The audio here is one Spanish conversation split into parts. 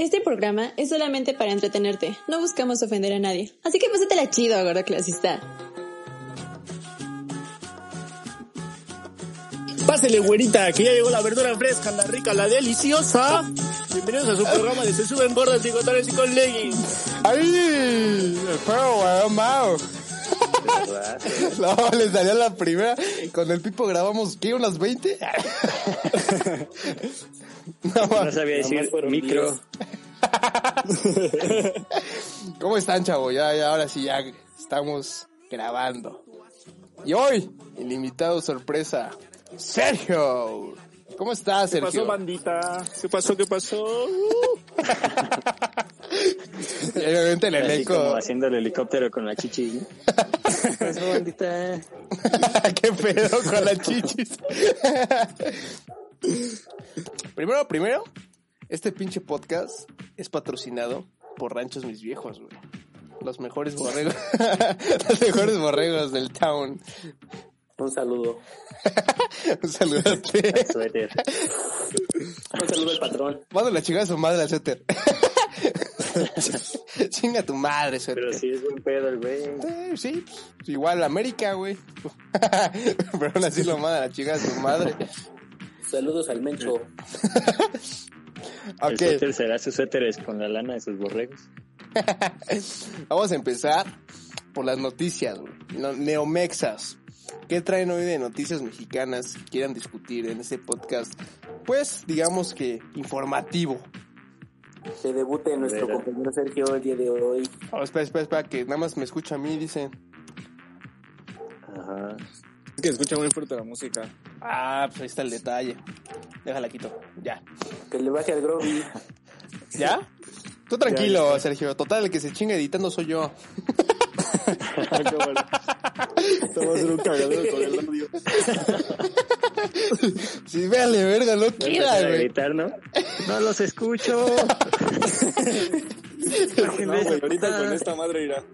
Este programa es solamente para entretenerte, no buscamos ofender a nadie. Así que la chido, gordo clasista. Pásele, güerita, que ya llegó la verdura fresca, la rica, la deliciosa. Bienvenidos a su programa de Se Suben Gordas, Bigotones y con Leggings. ¡Ay! Mao. No, le salió la primera. Con el Pipo grabamos, ¿qué? ¿Unas 20? No, no sabía decir micro. ¿Cómo están, chavo? Ya, ya, ahora sí, ya estamos grabando. Y hoy, el invitado sorpresa, Sergio. ¿Cómo estás, Sergio? ¿Qué pasó, bandita? ¿Qué pasó? ¿Qué pasó? obviamente el elenco. como haciendo el helicóptero con la chichi. ¿no? ¿Qué pasó, bandita? ¿Qué pedo con las chichis? primero, primero, este pinche podcast es patrocinado por Ranchos Mis Viejos, güey. Los mejores borregos. Los mejores borregos del town. Un saludo. Un saludote. Suéter. Un saludo al patrón. Mándale la chingada a su madre al suéter. Chinga tu madre, suéter. Pero sí es buen pedo el güey. Eh, sí, pues, igual América, güey. Pero aún así lo manda a la chingada a su madre. Saludos al Mencho. El suéter será sus suéteres con la lana de sus borregos. vamos a empezar por las noticias, güey. Neomexas. ¿Qué traen hoy de noticias mexicanas que quieran discutir en este podcast? Pues, digamos que informativo. Se debute nuestro compañero Sergio el día de hoy. Oh, espera, espera, espera, que nada más me escucha a mí, dice. Ajá. Es que escucha muy fuerte la música. Ah, pues ahí está el detalle. Déjala quito. Ya. Que le baje al Groby. ¿Ya? Tú tranquilo, Sergio. Total, el que se chinga editando soy yo. Esto va a ser un cagadero con el audio. Sí, véale, verga, no Voy a quiera, empezar a güey. gritar, ¿no? No los escucho. No, güey, ahorita con esta madre irá.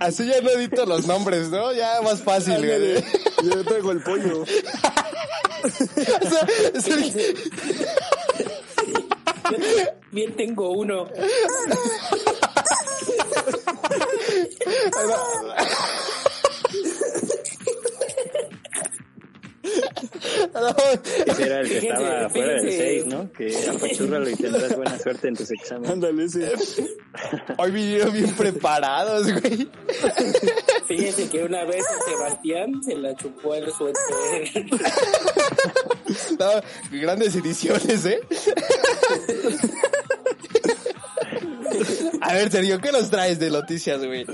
Así ya no edito los nombres, ¿no? Ya más fácil, güey. Yo traigo el pollo. O sea, Sergio- Bien tengo uno. Ese era el que Fíjense, estaba fuera del fíjense. 6, ¿no? Que apachúrralo y tendrás buena suerte en tus exámenes. Ándale, sí. Hoy vinieron bien preparados, güey. Fíjense que una vez a Sebastián se la chupó el suéter. No, grandes ediciones, ¿eh? A ver, Sergio, ¿qué nos traes de noticias, güey?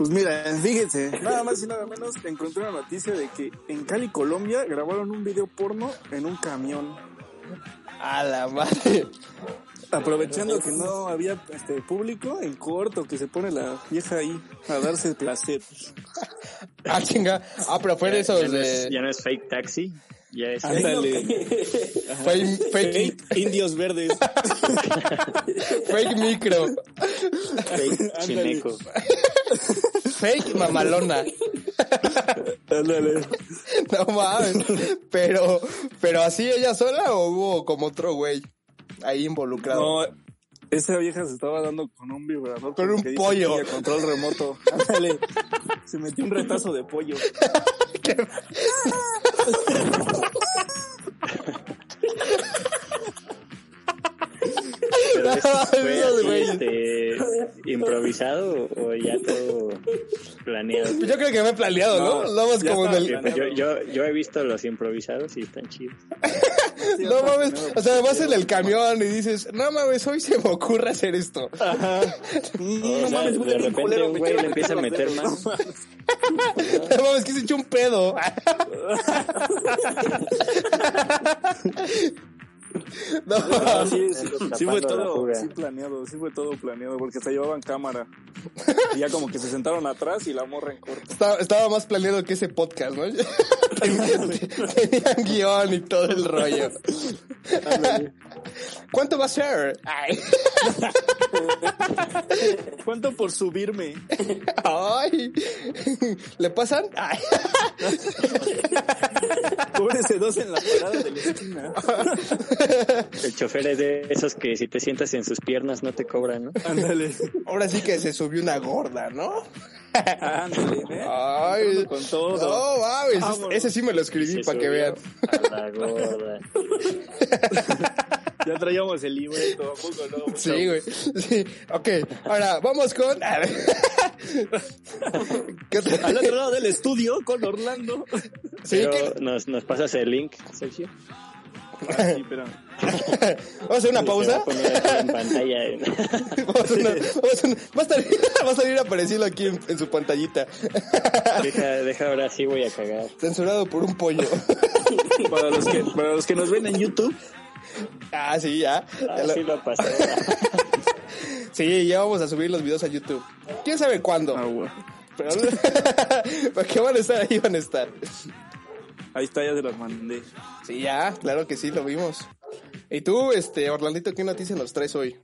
Pues mira, fíjense, nada más y nada menos encontré una noticia de que en Cali, Colombia, grabaron un video porno en un camión. A la madre. Aprovechando que no había este público, en corto, que se pone la vieja ahí a darse placer. Ah, chinga. Ah, pero fue de Ya esos no, es, de... ya no es fake taxi, ya es Ándale. Fake, fake, Fake indios verdes. fake micro. fake chineco. Fake mamalona. No mames. Pero, pero así ella sola o hubo como otro güey ahí involucrado. No, esa vieja se estaba dando con un vibrador. Con un dice pollo. ella Control remoto. Ándale. Se metió un retazo de pollo. Pero fue así, este, improvisado o ya todo planeado. Yo creo que me he planeado, ¿no? No, No, más como en. Yo, yo, yo he visto los improvisados y están chidos. No mames, o sea, vas en el camión y dices, no mames, hoy se me ocurre hacer esto. O sea, de repente un güey le empieza a meter más. No mames, que se echó un pedo. No, Ah, sí, sí, sí fue todo, sí planeado, sí fue todo planeado, porque se llevaban cámara. Y ya como que se sentaron atrás y la morra en corto. estaba, estaba más planeado que ese podcast, ¿no? Tenían guion y todo el rollo. ¿Cuánto va a ser? Ay. ¿Cuánto por subirme? Ay. ¿Le pasan? Ay. Cóbrese dos en la parada de la esquina. El chofer es de esos que si te sientas en sus piernas no te cobran, ¿no? Ándale. Ahora sí que se subió una gorda, ¿no? Ándale, ¿eh? Ay. Con todo. No, mames. Vámonos. Ese sí me lo escribí Se para que vean. A la gorda. Ya traíamos el libreto, ¿a poco no? Sí, güey. Sí. Ok, ahora vamos con. Al otro lado del estudio con Orlando. Sí, Pero ¿qué- nos, nos pasas el link, Sergio. Sí, pero... Vamos a hacer una Se va pausa. a en pantalla. ¿eh? Vamos a una- vamos a hacer una- va, a estar- va a salir apareciendo aquí en, en su pantallita. Deja, deja ahora sí voy a cagar. Censurado por un pollo. Para los, que, para los que nos ven en YouTube, Ah, sí, ya. Ya Ah, lo- sí lo pasó. Sí, ya vamos a subir los videos a YouTube. ¿Quién sabe cuándo? ah, güey. Pero, ¿Para qué van a estar ahí? Van a estar. Ahí está, ya se las mandé. Sí, ya, claro que sí, lo vimos. ¿Y tú, este, Orlandito, qué noticia nos traes hoy?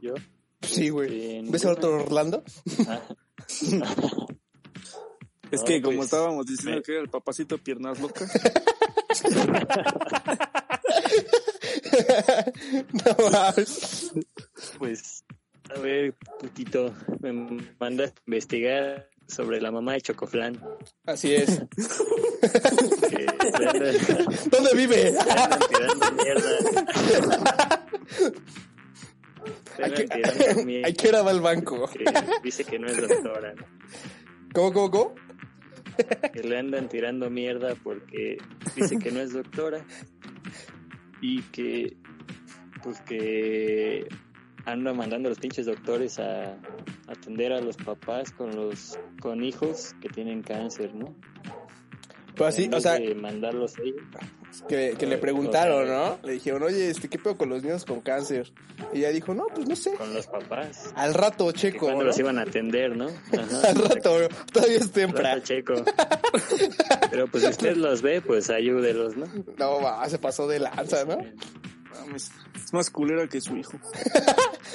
Yo. Sí, güey. ¿Ves a otro Orlando? Ah, Es No, que como pues, estábamos diciendo me- que era el papacito piernas locas. no mames. pues, a ver, putito, me mandaste a investigar sobre la mamá de Chocoflan. Así es. Que le andan, ¿Dónde vive? le andan tirando mierda. Le que, andan tirando mierda. hay que ir a al banco. Que dice que no es doctora, ¿no? ¿Cómo, cómo, cómo? que le andan tirando mierda porque dice que no es doctora y que pues que anda mandando a los pinches doctores a atender a los papás con los con hijos que tienen cáncer, ¿no? Pues así, o sea, de mandarlos a ellos. que, que le preguntaron, ¿no? Le dijeron, oye, este, ¿qué pedo con los niños con cáncer? Y ella dijo, no, pues no sé. con los papás. Al rato, checo, cuando ¿no? los iban a atender, ¿no? Ajá, Al rato, todavía es Rato temprano. checo. Pero pues si usted los ve, pues ayúdelos, ¿no? No, va, se pasó de lanza, ¿no? Mames, es más culera que su hijo.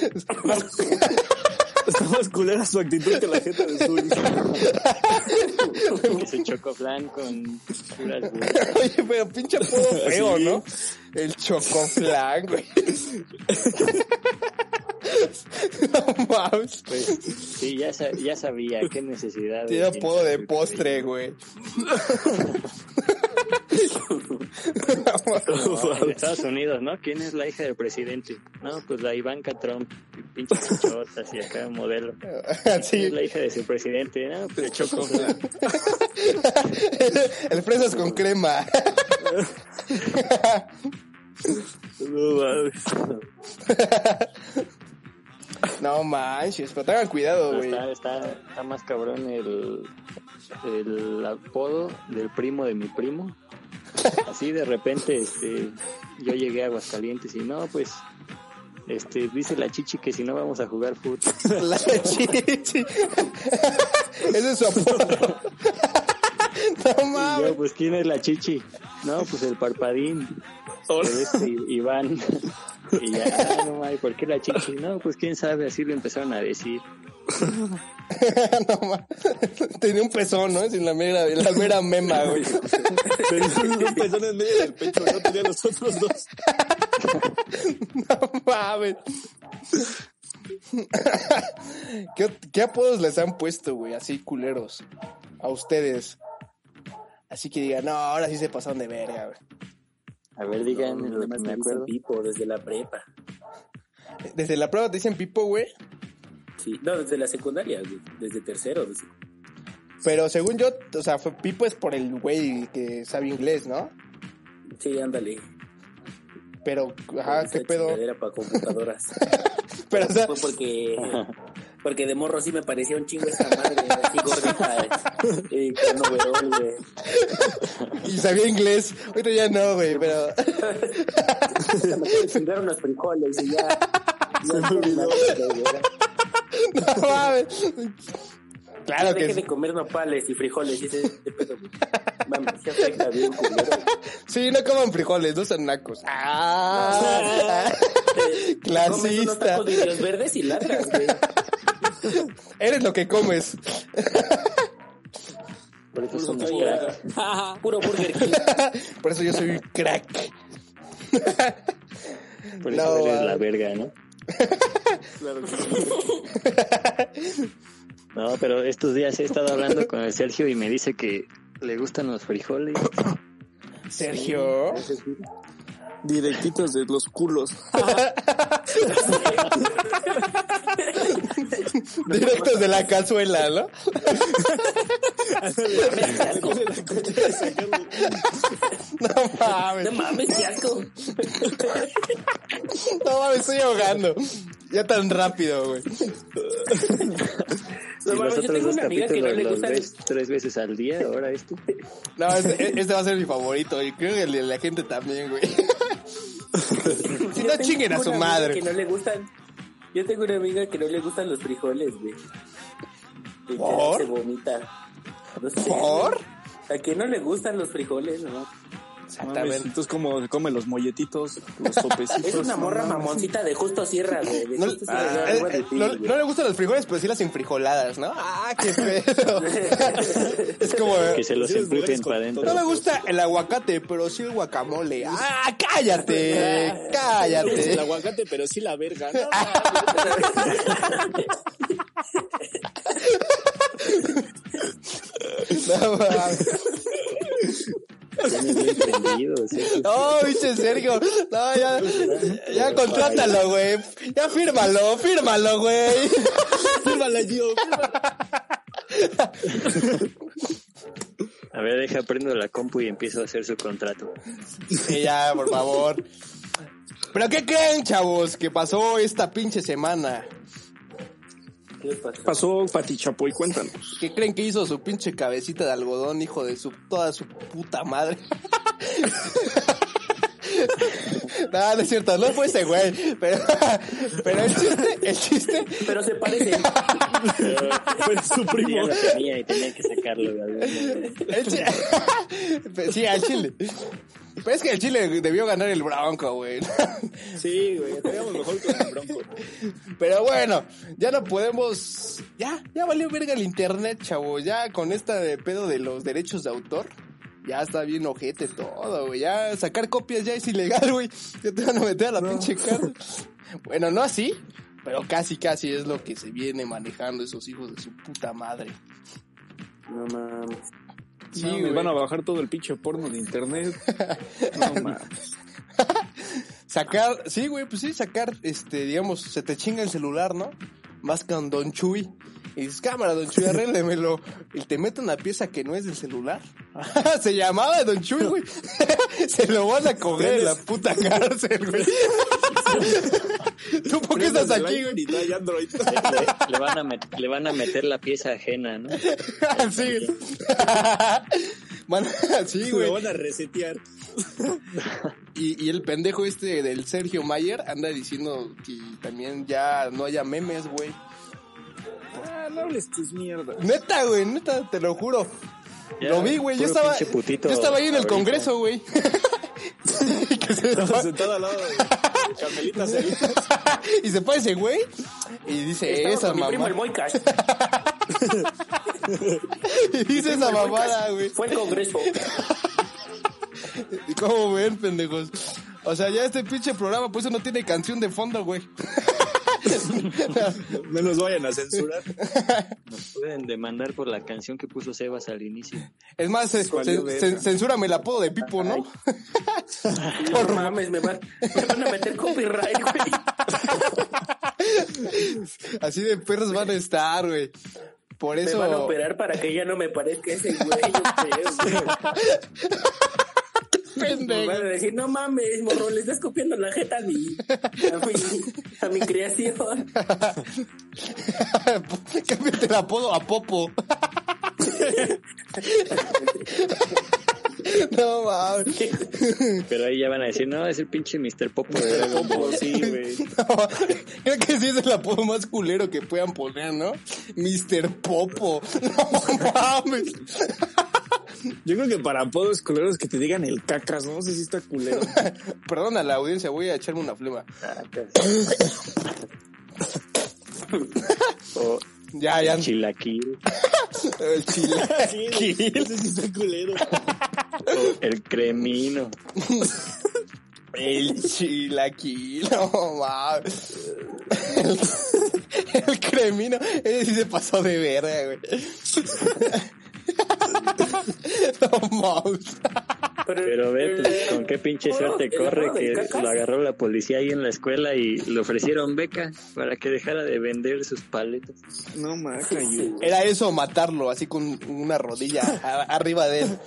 Está más culera su actitud que la gente de su hijo. Se chocoflan con puras. Oye, pero pinche apodo feo, Sí. ¿no? El chocoflan, güey. No mames. Pues sí, ya sabía qué necesidad. Tiene apodo de postre, güey. En Estados Unidos, ¿no? ¿Quién es la hija del presidente? No, pues la Ivanka Trump, pinches chichotas y acá modelo. ¿Quién Sí. es la hija de su presidente? No, pues Chocoflan. El fresas con crema. No mames. No manches, pero tengan cuidado, güey. Está, está, está más cabrón el, el apodo del primo de mi primo. Así de repente, este, yo llegué a Aguascalientes y no, pues, este, dice la chichi que si no vamos a jugar fútbol. La chichi. Ese es su apodo. No mames. yo, pues, ¿quién es la chichi? No, pues el parpadín. Este, Iván. Y ya, ah, no mames, ¿por qué la chichi? No, pues quién sabe, así lo empezaron a decir. No mames. Tenía un pezón, ¿no? Sin la mera, la mera mema, güey. Tenía un pezón en medio del pecho, no tenía los otros dos. No mames. ¿Qué, ¿Qué apodos les han puesto, güey? Así culeros. A ustedes. Así que digan, no, ahora sí se pasaron de verga, güey. A ver, digan No, lo que me acuerdo. Pipo desde la prepa. Desde la prueba te dicen pipo, güey. Sí, no, desde la secundaria, güey, desde tercero. desde- Pero según yo, o sea, fue pipo es por el güey que sabe inglés, ¿no? Sí, ándale. Pero, ajá, Esa qué pedo. chingadera para computadoras. Pero, o sea, Fue porque, porque de morro sí me parecía un chingo esa madre, así gordita, y con overol, güey. y sabía inglés. Ahorita ya no, güey, pero. Hasta me pude chingar unos frijoles y ya. ya me olvidó. No mames. Claro que Dejé sí. de comer nopales y frijoles y ese ese pedo. Mames, se afecta bien, culero. Sí, no coman frijoles, no sean nacos. Ah, Comes unos clasista. tacos de verdes y ladras, güey. Eres lo que comes. Por eso Puro somos crack. Puro Burger King. Por eso yo soy un crack. Por No, eso eres va. la verga, ¿no? Claro que sí. No, pero estos días he estado hablando con el Sergio y me dice que le gustan los frijoles. Sergio. Directitos de los culos. Directos de la cazuela, ¿no? No mames. No mames, qué asco. No mames, estoy ahogando. Ya tan rápido, güey. No mames, yo tengo dos una amiga que no capítulos le los gusta. ves tres veces al día, ahora este. No, este, este va a ser mi favorito y creo que el de la gente también, güey. Si no chinguen a su madre. Que no le gustan. Yo tengo una amiga que no le gustan los frijoles, güey. Que ¿Por? Se vomita. No sé. ¿Por? ¿A quién no le gustan los frijoles, no? Mames, Exactamente. entonces como come los molletitos, los sopecitos. Es una morra mamoncita de justo sierra, güey. De No, justo ah, sierra, eh, eh, no- le gustan los frijoles, pero sí las enfrijoladas, ¿no? Ah, qué pedo. es como... Que se los Sí, empujen para adentro. No me gusta el aguacate, pero sí el guacamole. ¡Ah, cállate! ¡Cállate! El aguacate, pero sí la verga. ¿no? No. Sergio. No, pinche Sergio. No, ya, ya contrátalo, güey. Ya fírmalo, fírmalo, güey. Fírmala, yo. A ver, deja prendo la compu y empiezo a hacer su contrato. Sí, ya, por favor. ¿Pero qué creen, chavos, que pasó esta pinche semana? ¿Qué les pasó? Pasó Pati Chapoy, cuéntanos. ¿Qué creen que hizo su pinche cabecita de algodón, hijo de su toda su puta madre? No, no es cierto, no fue ese güey, pero, pero el chiste, el chiste, Pero se parece. Fue su primo. lo tenía y tenía que sacarlo de el chi- sí, al chile. Pero es que el chile debió ganar el bronco, güey. Sí, güey, estaríamos mejor con el bronco. Pero bueno, ya no podemos, ya, ya valió verga el internet, chavo, ya con esta de pedo de los derechos de autor. Ya está bien ojete todo, güey. Ya sacar copias ya es ilegal, güey. Ya te van a meter a la pinche cárcel. Bueno, no así, pero casi, casi es lo que se viene manejando esos hijos de su puta madre. No mames. Sí, güey. van a bajar todo el pinche porno de internet. No mames. Sacar, sí, güey, pues sí, sacar, este, digamos, se te chinga el celular, ¿no? Vas con Don Chuy. Y dices, cámara, Don Chuy, arréglemelo. Y te mete una pieza que no es del celular. se llamaba Don Chuy, güey. se lo van a coger en la puta cárcel, güey. ¿Tú por qué estás aquí, güey? y no hay Android. Le, le van a met- le van a meter la pieza ajena, ¿no? sí. Van- sí, Lo güey. van a resetear. Y, y el pendejo este del Sergio Mayer anda diciendo que también ya no haya memes, güey. Ah, no hables tus mierdas. Neta, güey, neta, te lo juro. Ya, lo vi, güey. Yo estaba, yo estaba ahí en el ahorita. Congreso, güey. Lado Carmelita y se pone ese güey y dice esa con mi primo el mamá. Moicash. Y dice esa mamada, güey. Fue el congreso. ¿Y cómo ven, pendejos? O sea, ya este pinche programa, pues no tiene canción de fondo, güey. No nos vayan a censurar. Nos pueden demandar por la canción que puso Sebas al inicio. Es más, ce- censúrame el apodo de Pipo, ¿no? No mames, me van, me van a meter copyright, güey. Así de perros van a estar, güey. Por Me eso. van a operar para que ya no me parezca ese güey. Pendejo. van a decir, no mames, morro, le estás copiando la jeta a mi, a mi, a mi creación. Cámbiate el apodo a Popo. no mames. Pero ahí ya van a decir, no, es el pinche Mr. Popo de Dragon Ball. Sí, güey. No, creo que sí es el apodo más culero que puedan poner, ¿no? Mr. Popo. No mames. Yo creo que para apodos culeros que te digan el cacas, no sé si está culero. Perdona a la audiencia, voy a echarme una flema. O Ya, ya. chilaquil, El chile. Sí, güey, no sé si está culero. o el cremino. El chilaquil, no mames. El, el cremino, ese sí se pasó de verga, güey. Pero ve, pues, con qué pinche ¿Puro? suerte ¿El corre que lo agarró la policía ahí en la escuela y le ofrecieron beca para que dejara de vender sus paletas. No mames. Era eso, matarlo, así con una rodilla a- arriba de él.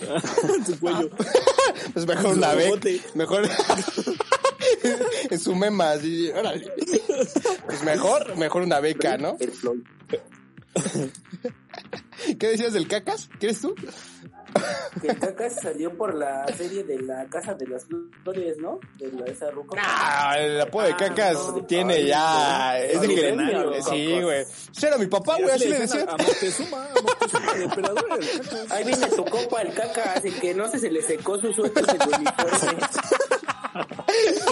su cuello. Pues mejor una beca. Mejor. en su mema, así. órale. Pues mejor, mejor una beca, ¿no? ¿Qué decías del cacas? ¿Quieres tú? Que el cacas salió por la serie de la Casa de las Flores, ¿no? De la, esa ruca. Ah, el apodo de Ah, cacas no, tiene ay, ya. no. Es de Milenario. Sí, güey. Ese era mi papá, güey, así le decía. A Moctezuma, a Moctezuma, el emperador. Ahí viene tu copa el cacas, el que no sé, se le secó su suéter de su uniforme.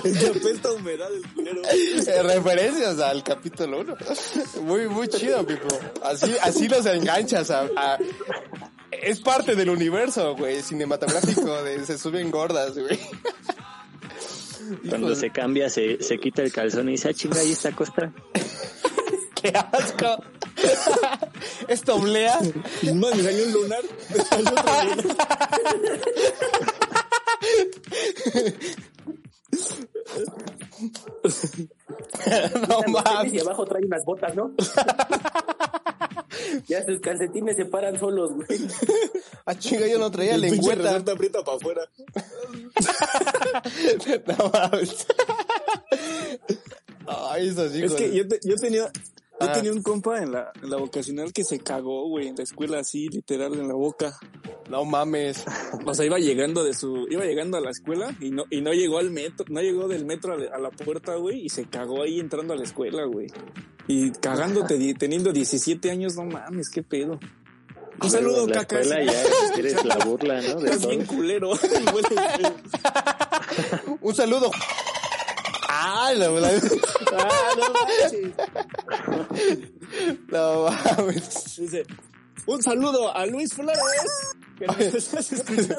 Ya apesta humedad el culero. Eh, Referencias al capítulo 1. Muy, muy chido, Pipo. Así, así los enganchas a, a- Es parte del universo, güey, cinematográfico de Se suben gordas, güey. Cuando se cambia, se, se quita el calzón y dice, ah, chinga, ahí está Costa. ¡Qué asco! ¿Esto oblea? Me salió un lunar. Me salió otro lunar. No Y mames. abajo trae unas botas, ¿no? ya sus calcetines se paran solos, güey. Ah, chinga, yo no traía El pinche lengüeta. aprieta para afuera. No mames. Ay, esos hijos. Es que yo, te- yo tenía... Yo Ah. tenía un compa en la, en la vocacional que se cagó, güey, en la escuela así, literal, en la boca. No mames. O sea, iba llegando de su, iba llegando a la escuela y no, y no llegó al metro, no llegó del metro a la, a la puerta, güey, y se cagó ahí entrando a la escuela, güey. Y cagándote, di- teniendo 17 años, no mames, qué pedo. Un saludo, la cacas. escuela ya eres la burla, ¿no? De Estás bien culero. Un saludo. Ah, la ah, no. No mames. Dice, un saludo a Luis Flores. Que nos estás escuchando.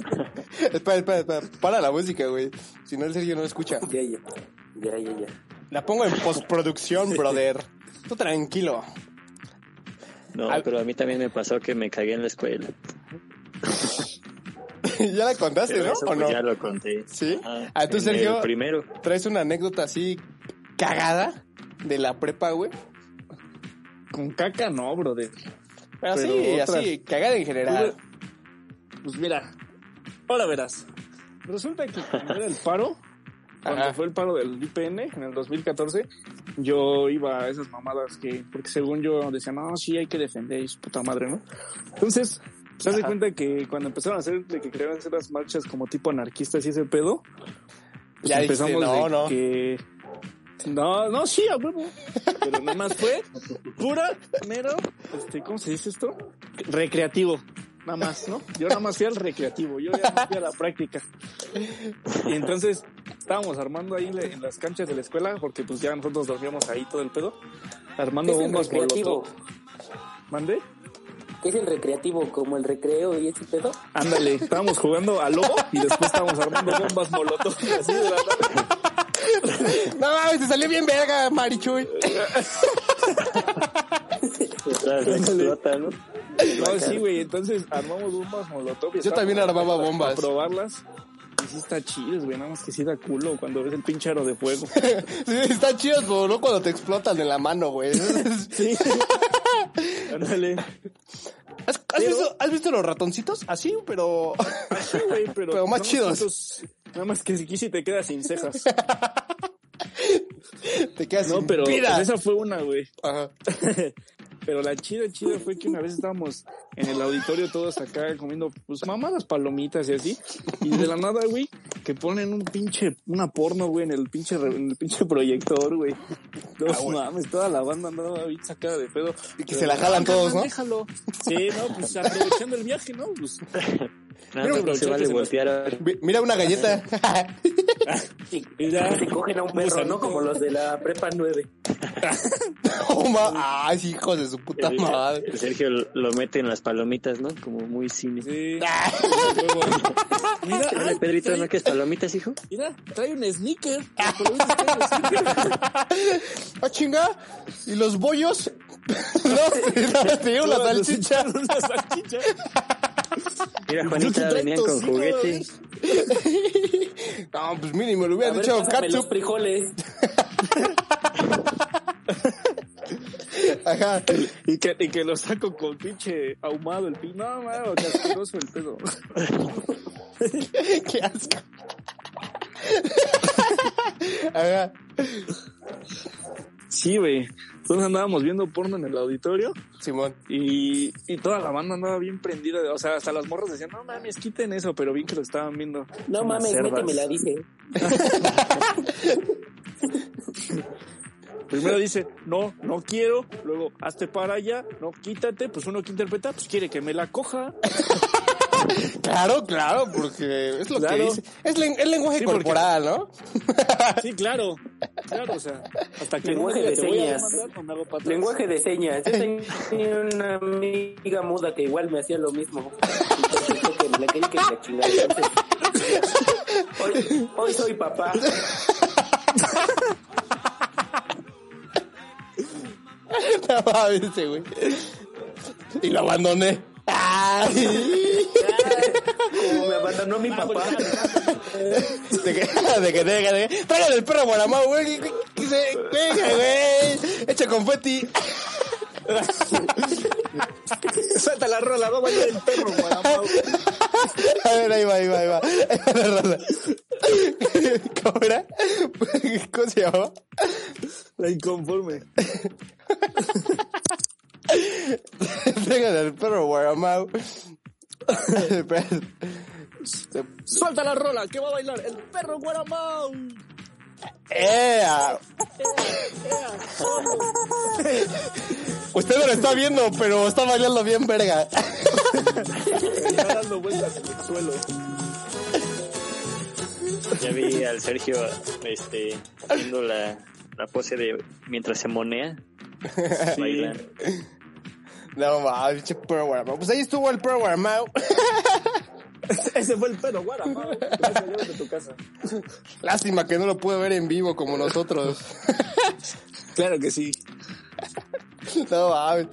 Espera, espera, espera. Para la música, güey. Si no, el Sergio no escucha. Ya, ya. Ya, ya, ya. La pongo en postproducción, brother. Tú tranquilo. No, Al- pero a mí también me pasó que me cagué en la escuela. ya la contaste, ¿no? ¿O pues, no? ya lo conté. ¿Sí? Ajá, Ah, tú, en Sergio, el primero. traes una anécdota así cagada de la prepa, güey. Con caca no, brother. Pero, Pero sí, otra- así, cagada en general. Pues mira, ahora verás. Resulta que cuando era el paro, cuando Ajá. fue el paro del IPN en el 2014, yo iba a esas mamadas que, porque según yo decía, no, sí hay que defender, y su puta madre, ¿no? Entonces, se das cuenta que cuando empezaron a hacer, de que querían hacer las marchas como tipo anarquistas y ese pedo, pues Ya dijiste, empezamos no, de no. que... No, no, sí, a huevo. Pero nada más fue pura, mero, este, ¿cómo se dice esto? Recreativo. Nada más, ¿no? Yo nada más fui al recreativo, yo ya no fui a la práctica. Y entonces estábamos armando ahí en las canchas de la escuela, porque pues ya nosotros dormíamos ahí todo el pedo, armando ¿Qué es el bombas molotov. ¿Mande? ¿Qué es el recreativo? ¿Como el recreo y ese pedo? Ándale, estábamos jugando a lobo y después estábamos armando bombas molotov así de la. No mames, te salió bien verga, Marichuy. De explota, ¿no? No, sí, güey, entonces armamos bombas molotov. Yo también armaba para- bombas. Para probarlas. Y sí está chido, güey, nada más que sí da culo cuando ves el pinche aro de fuego. Sí, está chido, pero no cuando te explotan en la mano, güey. Sí. Ándale. ¿Has, has visto, ¿Has visto los ratoncitos? Así, pero... Sí, güey, pero, Pero más chidos. nada más que aquí sí te quedas sin cejas. te quedas No, sin pero vida. esa fue una, güey. Ajá. Pero la chida, chida fue que una vez estábamos en el auditorio todos acá comiendo, pues mamadas palomitas y así. Y de la nada, güey, que ponen un pinche, una porno, güey, en el pinche, en el pinche proyector, güey. No Ah, mames, toda la banda andaba bien sacada de pedo. Y que se la jalan todos, ¿no? Déjalo. Sí, no, pues aprovechando el viaje, ¿no? Pues, Mira, no se vale voltear. Mi- Mira una galleta. Mira. se cogen a un perro, ¿no? Como los de la prepa 9. Oh, ma- Ay, hijos de su puta El- madre. Sergio lo mete en las palomitas, ¿no? Como muy cine. sí. Ah. Mira, Dale, ay, Pedrito, trae- ¿no quieres palomitas, hijo? Mira, trae un sneaker. Sneaker. Ah, chinga. ¿Y los bollos? no, te digo la salchicha. Una salchicha. Mira, Juanita, venían con tocino, juguete. No, pues mínimo, le hubieran ver, echado pásame los frijoles. Ajá. Y que, y que lo saco con pinche ahumado el pin. No, mano, qué asqueroso el pedo. Qué asco. Ajá. Sí, güey. Entonces andábamos viendo porno en el auditorio Simón. y, y toda la banda andaba bien prendida. O sea, hasta las morras decían, no mames, quiten eso, pero bien que lo estaban viendo. No mames, cerdas. métemela, dice. Primero dice, no, no quiero. Luego, hazte para allá. No, quítate. Pues uno que interpreta, pues quiere que me la coja. Claro, claro, porque es lo Claro. que dice. Es el lenguaje Sí, porque- corporal, ¿no? Sí, claro. Claro, o sea, hasta que Lenguaje de señas. atrás. Lenguaje de señas. Yo tenía una amiga muda que igual me hacía lo mismo. Que la quería que me la chingara. Hoy, hoy soy papá. No mames, ese güey. Y lo abandoné. Ay. Abandonó mi papá. De que, de que, de que, de que. Traigan el perro Guaramao, güey. Venga, güey. Echa confeti. Suelta la rola, va a bailar el perro, Guaramao. A ver, ahí va, ahí va, ahí va. La rola. ¿Cómo era? ¿Cómo se llamaba? La inconforme. El perro. Suelta la rola, que va a bailar el perro Guaramao. ¡Ea! Usted no lo está viendo, pero está bailando bien verga. Está dando vueltas en el suelo. Ya vi al Sergio este, haciendo la, la pose de mientras se monea. Bailando. No mames, pinche perro Guaramao. Pues ahí estuvo el perro Guaramao. Ese fue el perro Guaramao. Gracias, llévate a tu casa. Lástima que no lo pude ver en vivo como nosotros. Claro que sí. No mames,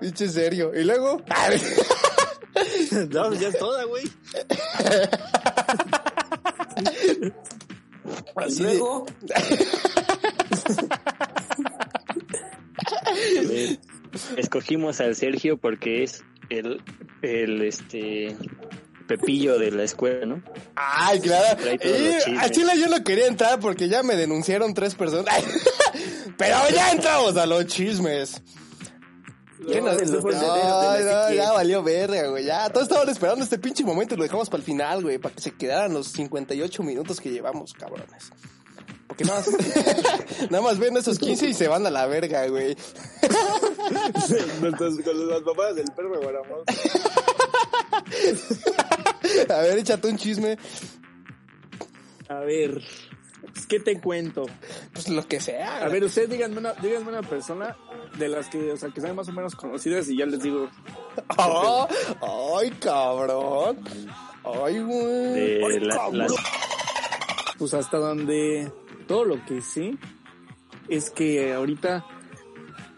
pinche serio. Y luego, No, ya es toda, güey. Y Así de- luego, Escogimos al Sergio porque es el, el este pepillo de la escuela, ¿no? Ay, claro. Y a Chile yo no quería entrar porque ya me denunciaron tres personas. Pero ya entramos a los chismes. ¿Qué nos- de la no, Ezequiel. ya valió verga, güey. Ya, todos estaban esperando este pinche momento y lo dejamos para el final, güey, para que se quedaran los 58 minutos que llevamos, cabrones. Porque nada más, nada más ven esos 15 y se van a la verga, güey. Nuestras- con las mamadas del perro Guaramao. A ver, échate un chisme. A ver, pues, ¿qué te cuento? Pues lo que sea. A ver, ustedes díganme una, díganme una persona de las que, o sea, que sean más o menos conocidas y ya les digo. Oh, ay, cabrón. Ay, güey. De Ay, la- cabrón. las- Pues hasta donde todo lo que sé es que ahorita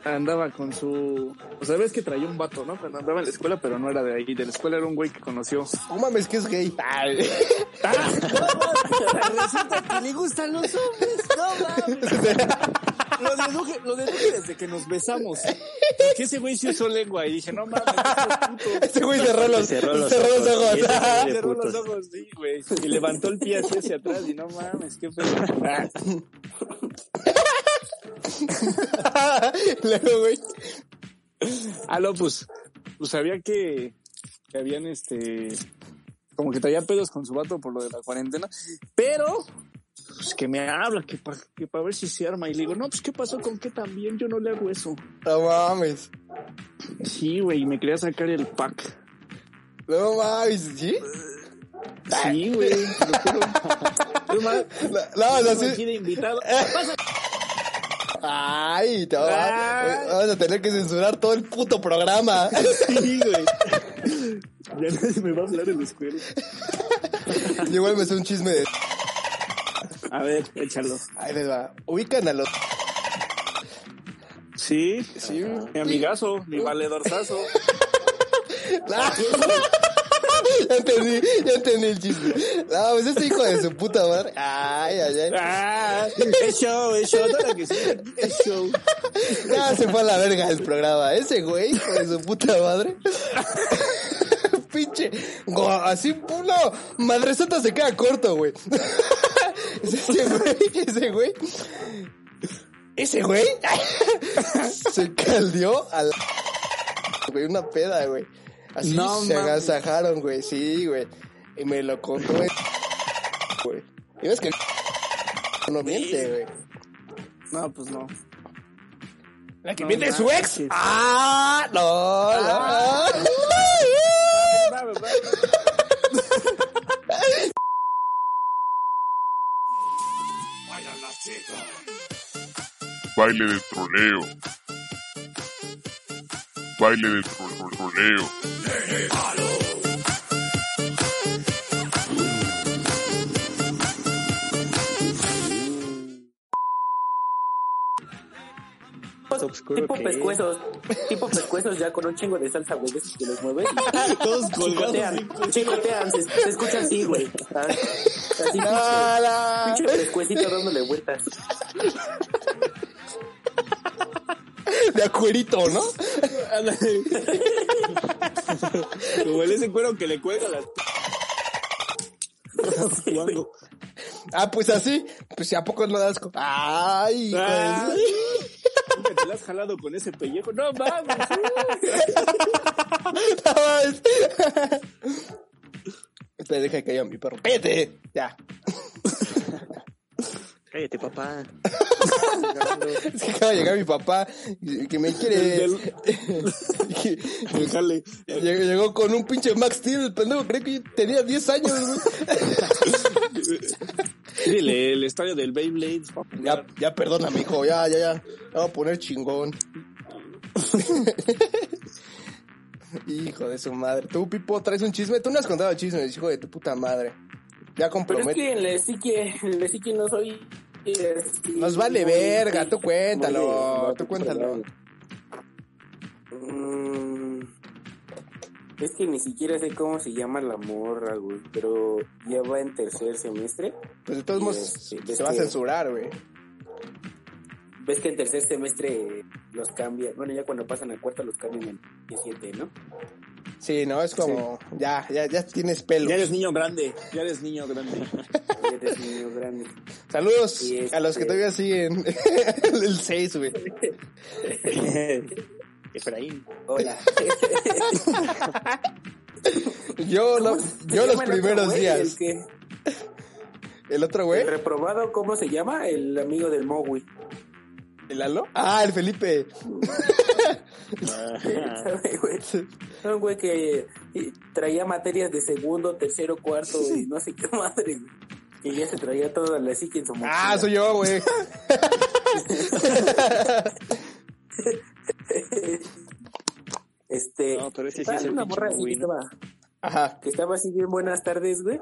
andaba con su... O sea, ves que traía un vato, ¿no? Cuando andaba en la escuela, pero no era de ahí. De la escuela era un güey que conoció. No mames que es gay. Ay. Resulta que le gustan los hombres, no mames. Lo deduje, lo deduje desde que nos besamos. Que ese güey sí usó lengua y dije, no mames, este puto. Este güey cerró los, Cerró los cerró los ojos. ese de Cerró los ojos, sí, güey. Y levantó el pie así hacia atrás y no mames, qué feo. Luego, güey. Ah, no, pues, pues sabía que, que habían este, como que traía pedos con su vato por lo de la cuarentena, pero, pues que me habla, que para que pa ver si se arma. Y le digo, no, pues qué pasó con qué también, yo no le hago eso. No mames. Sí, güey, me quería sacar el pack. No mames, ¿sí? Sí, güey. Es más, No, no, tengo aquí sí. de invitado. Ay, te va- Ah. vamos a tener que censurar todo el puto programa. Sí, güey. Ya nadie me va a hablar en la escuela. Yo igual me sé un chisme de... A ver, échalo. Ahí les va. Ubican a los... Sí, Sí. mi amigazo, mi valedorzazo. Ah. Ya entendí, ya entendí el chisme. No, pues este hijo de su puta madre. Ay, ay, ay. Ah, es show, es show, no la que es show. Ya se fue a la verga el programa. Ese güey, hijo de su puta madre. Pinche. Así, no, madresota se queda corto, güey. ese güey, ese güey. Ese güey. se caldeó a la. Güey, una peda, güey. Así No se mames. agasajaron, güey. Sí, güey. Y me lo contó, güey. Güey. Y ves que no miente, güey. No, pues no. La que No miente es su ex. manches. Ah, no, no. Baile de troleo. Baile de tro- tro- troleo. Oscuro Tipo pescuezos, tipo pescuezos ya con un chingo de salsa, güey, de que los mueves. Todos colgados. Chicotean, chicotean, se, se escucha así, güey. Así, pinche, pinche pescuecito dándole vueltas. De acuerito, ¿no? Como el ese cuero que le cuelga las... Ah, pues así. Pues si a poco no das. co- Ay, de Ah, Nunca te la has jalado con ese pellejo. No mames. No mames. Espera, deja que caiga mi perro. ¡Vete! Ya. Cállate, papá. Es que acaba de llegar mi papá que me quiere. El que- El jale. Llegó, llegó con un pinche Max Steel, el pendejo, creo que tenía 10 años, güey. Dile, el estadio del Beyblade. Ya, ya perdóname, hijo, ya, ya, ya. Me voy a poner chingón. hijo de su madre. Tú, Pipo, traes un chisme. Tú no has contado chismes, hijo de tu puta madre. Ya Pero es que en la psique, en la psique no soy... sí, Nos vale verga, tú cuéntalo, tú cuéntalo. Mm, es que ni siquiera sé cómo se llama la morra, güey, pero ya va en tercer semestre. Pues de todos modos este, se va a censurar, güey. Ves que en tercer semestre los cambian, bueno, ya cuando pasan a cuarto los cambian en 17, ¿no? Sí, no, es como, ya, ya, ya tienes pelo. Ya eres niño grande. Ya eres niño grande. Ya eres niño grande. Saludos este- a los que todavía siguen el 6, güey. Efraín. Hola. Yo, no, ¿Cómo se yo los otro primeros días. El, que, ¿El otro güey? el reprobado, ¿cómo se llama? El amigo del Mowi. ¿El Lalo? Ah, el Felipe. Un güey que eh, traía materias de segundo, tercero, cuarto y no sé qué madre, güey. Que ya se traía toda la psique en su mochila. Ah, soy yo, güey. Este, No, pero ese sí es el una morra así que estaba, Ajá. que estaba así bien buenas tardes, güey.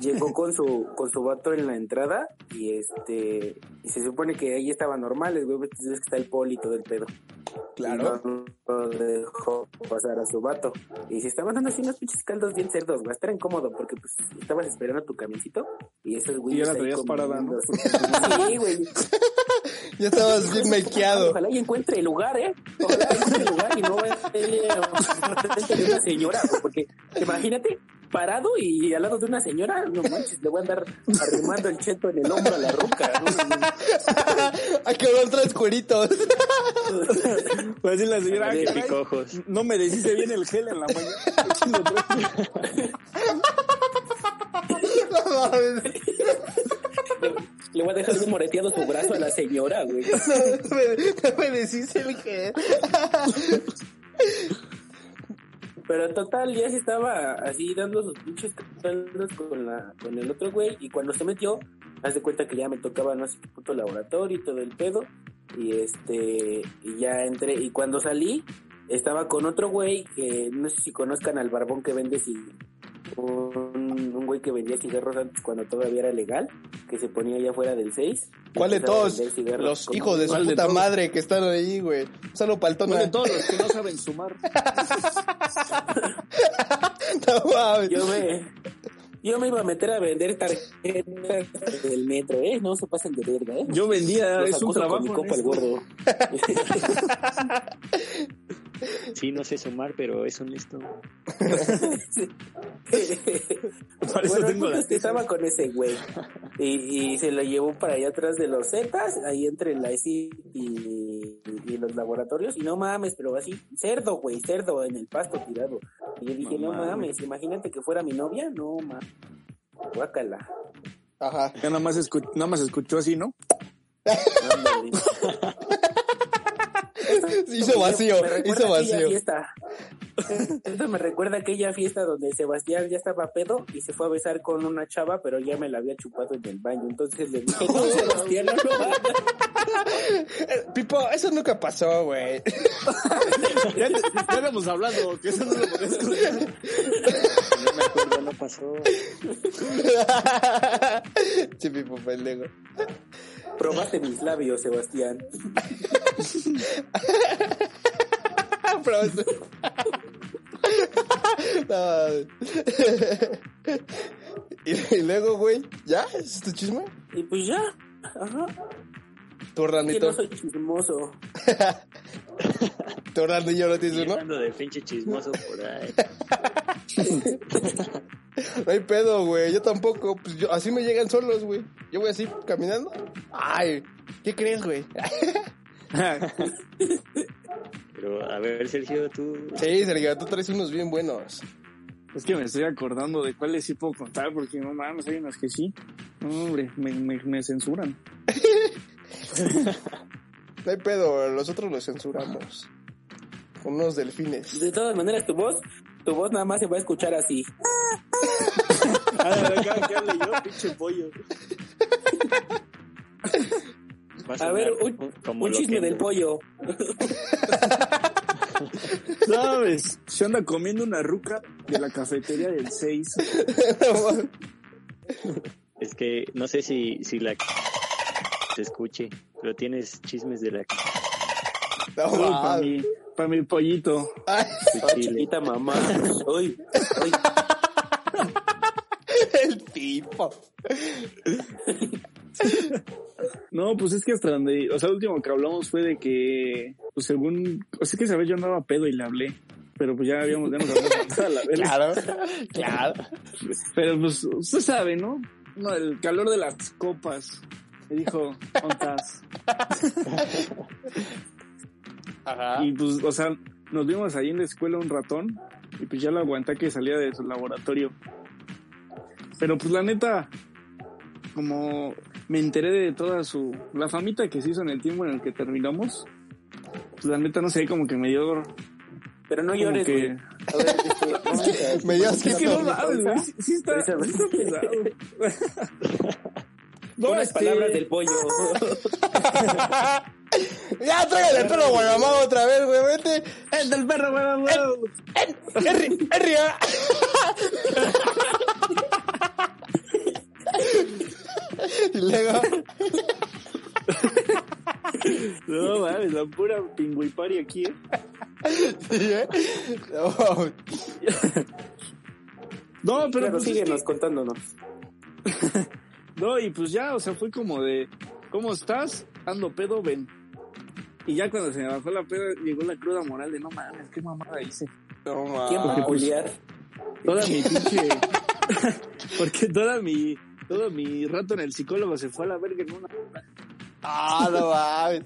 Llegó con su, con su vato en la entrada y este, y se supone que ahí estaban normales, güey, ves ves que está el poli todo el pedo. Claro. Y no dejó pasar a su vato. Y se estaban dando así unos pinches caldos bien cerdos, güey. Estar incómodo porque pues estabas esperando tu camisito y esos güey. Y ya la traías parada, ¿no? Sí, güey. Ya estabas bien mequeado. Ojalá y encuentre el lugar, ¿eh? Ojalá encuentre el lugar y no vaya a una señora, güey, porque imagínate parado y al lado de una señora, no manches, le voy a andar arrimando el cheto en el hombro a la ruca. ¿no? Hay que ver tres cueritos. Pues así la señora, De "Ah, caray, picojos. no me deshice bien el gel en la mañana. No mames. Le voy a dejar bien moreteado su brazo a la señora, güey. No me, no me decís el que. Pero total ya se estaba así dando sus pinches con, la, con el otro güey y cuando se metió, haz de cuenta que ya me tocaba no sé qué puto laboratorio y todo el pedo y este y ya entré y cuando salí estaba con otro güey que no sé si conozcan al barbón que vende un, un güey que vendía cigarros antes cuando todavía era legal, que se ponía allá fuera del 6. ¿Cuál de todos? Los hijos de su ¿Cuál de puta todos? madre que están ahí, güey. Solo paltona. Bueno, todos los que no saben sumar. No mames. Yo me, yo me iba a meter a vender tarjetas del metro, ¿eh? No se pasen de verga, ¿eh? Yo vendía, Los es un trabajo. con mi copa el gordo. Sí, no sé sumar, pero es honesto. Por eso bueno, tengo que estaba con ese güey. Y, y se lo llevó para allá atrás de los Zetas, ahí entre la ESI y, y los laboratorios. Y no mames, pero así, cerdo, güey, cerdo en el pasto tirado. Y yo dije, no, No mames. imagínate que fuera mi novia, no mames. Guácala. Ajá. Ya nada más, escu- nada más escuchó así, ¿no? Hizo vacío, hizo vacío. Esto me recuerda aquella fiesta donde Sebastián ya estaba pedo y se fue a besar con una chava, pero ya me la había chupado en el baño. Entonces le dije, no, Sebastián, no lo hagas". Eh, Pipo, eso nunca pasó, güey. Ya, ya habíamos hablado, que eso no lo podías. No me acuerdo, no pasó. Che, Pipo, pendejo. Probaste mis labios, Sebastián. No. y, y luego, güey, ¿ya? ¿Es tu chisme? Y pues ya. Ajá. Tu Que Orlandito. no soy chismoso. No tienes uno. ando de pinche chismoso por ahí. No hay pedo, güey. Yo tampoco. Pues yo, así me llegan solos, güey. Yo voy así caminando. Ay, ¿qué crees, güey? Pero a ver, Sergio, tú. Sí, Sergio, tú traes unos bien buenos. Es que me estoy acordando de cuáles sí puedo contar, porque no mames, hay unas que sí. No, hombre, me, me, me censuran. No hay pedo, nosotros los censuramos. Con unos delfines. De todas maneras, tu voz, tu voz nada más se va a escuchar así. A ver, acá que hable yo, pinche pollo. A ver, un, como un chisme del pollo. ¿Sabes? Se anda comiendo una ruca de la cafetería del 6. Es que no sé si, si la se escuche, pero tienes chismes de la No, para mi, pa' mi pollito. Ay, chiquita mamá. Uy, uy. el tipo. No, pues es que hasta donde, o sea, lo último que hablamos fue de que, pues según, o sea, que esa vez yo andaba pedo y le hablé, pero pues ya habíamos, ya nos habíamos. Claro, claro. Pero pues, usted sabe, ¿no? No, el calor de las copas. Me dijo, ¿ontas? Ajá. Y pues, o sea, nos vimos ahí en la escuela un ratón y pues ya lo aguanté que salía de su laboratorio. Pero pues la neta, como me enteré de toda su, la famita que se hizo en el tiempo en el que terminamos, pues la neta no sé, como que me dio... Pero no llores, que... güey. A ver, vamos a- Me dio Es que no mames, güey, sí, sí está, sí está pesado. No, Unas este, palabras del pollo. Ya, tráigale el perro Guaramao otra vez, güey, vete. El del perro, güey, güey. Henry, Henry, ah. Y luego, No mames, la pura pingüipari aquí, ¿eh? sí, ¿eh? No, No, pero Pero pues es síguenos contándonos. No, y pues ya, o sea, fue como de, ¿cómo estás? Ando pedo, ven. Y ya cuando se me bajó la peda, llegó la cruda moral de, no mames, qué mamada hice. no ¿Quién va a mames. toda mi pinche... Porque toda mi... Todo mi rato en el psicólogo se fue a la verga en una... Ah, no mames.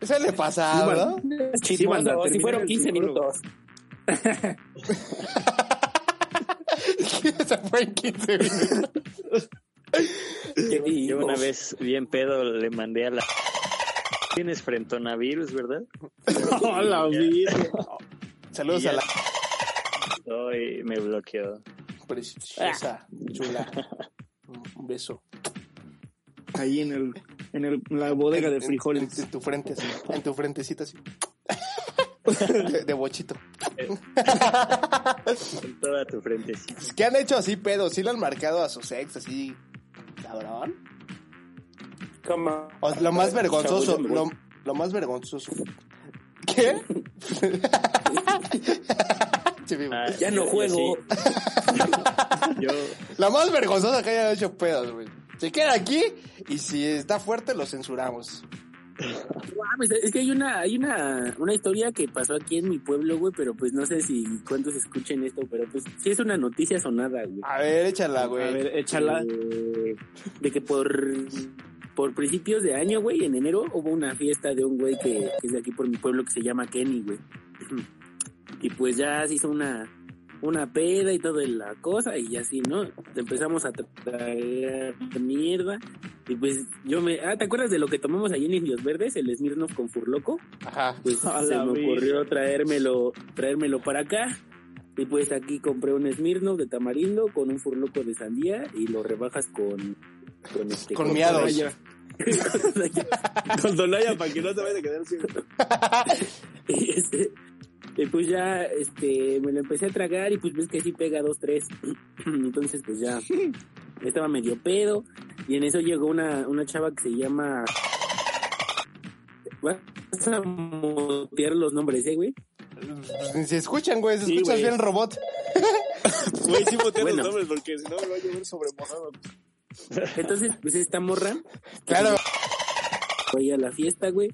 Eso le pasa, ¿verdad? Sí, manda, si fueron el 15 psicólogo. minutos. Se fue en 15 minutos. ¿Qué Yo una vez, bien pedo, le mandé a la... Tienes frentonavirus, ¿verdad? ¡A la vida! Saludos a la Hoy me bloqueó. preciosa, chula. Un beso. Ahí en el... En el, la bodega de frijoles. En, en tu frente, así. En tu frentecita, así. De, de bochito. En toda tu frente. sí. ¿Qué han hecho así, pedo? ¿Sí le han marcado a sus ex así, cabrón? ¿Cómo? O lo más vergonzoso, lo, lo más vergonzoso. ¿Qué? Ah, Ya no yo juego. sí. Yo, La más vergonzosa que hayan hecho pedos, güey. Se queda aquí y si está fuerte lo censuramos. Mames, Es que hay una, hay una, una historia que pasó aquí en mi pueblo, güey, pero pues no sé si cuántos escuchen esto, pero pues sí es una noticia sonada, güey. A ver, échala, A güey. ver, échala. Eh, de que por, por principios de año, güey, en enero hubo una fiesta de un güey que, que es de aquí por mi pueblo que se llama Kenny, güey. Y pues ya se hizo una, una peda y toda la cosa y así, ¿no? Empezamos a traer mierda y pues yo me... Ah, ¿te acuerdas de lo que tomamos ahí en Indios Verdes? El Smirnoff con Furloco. Ajá. Pues se me ocurrió traérmelo, traérmelo para acá. Y pues aquí compré un Smirnoff de tamarindo con un furloco de sandía y lo rebajas con... Con, este, Con miados. Donaya. Con Donaya para que no te vaya a quedar ciego. y, este, y pues ya este me lo empecé a tragar y pues ves que sí pega dos, tres. Entonces pues ya estaba medio pedo y en eso llegó una, una chava que se llama... Vas a mutear los nombres, ¿eh, güey? Ni se escuchan, güey. Se Sí, escucha bien el robot. Güey, sí Bueno. los nombres porque si no me va a llover sobre mojado. Entonces, pues esta morra Claro. fue a la fiesta, güey.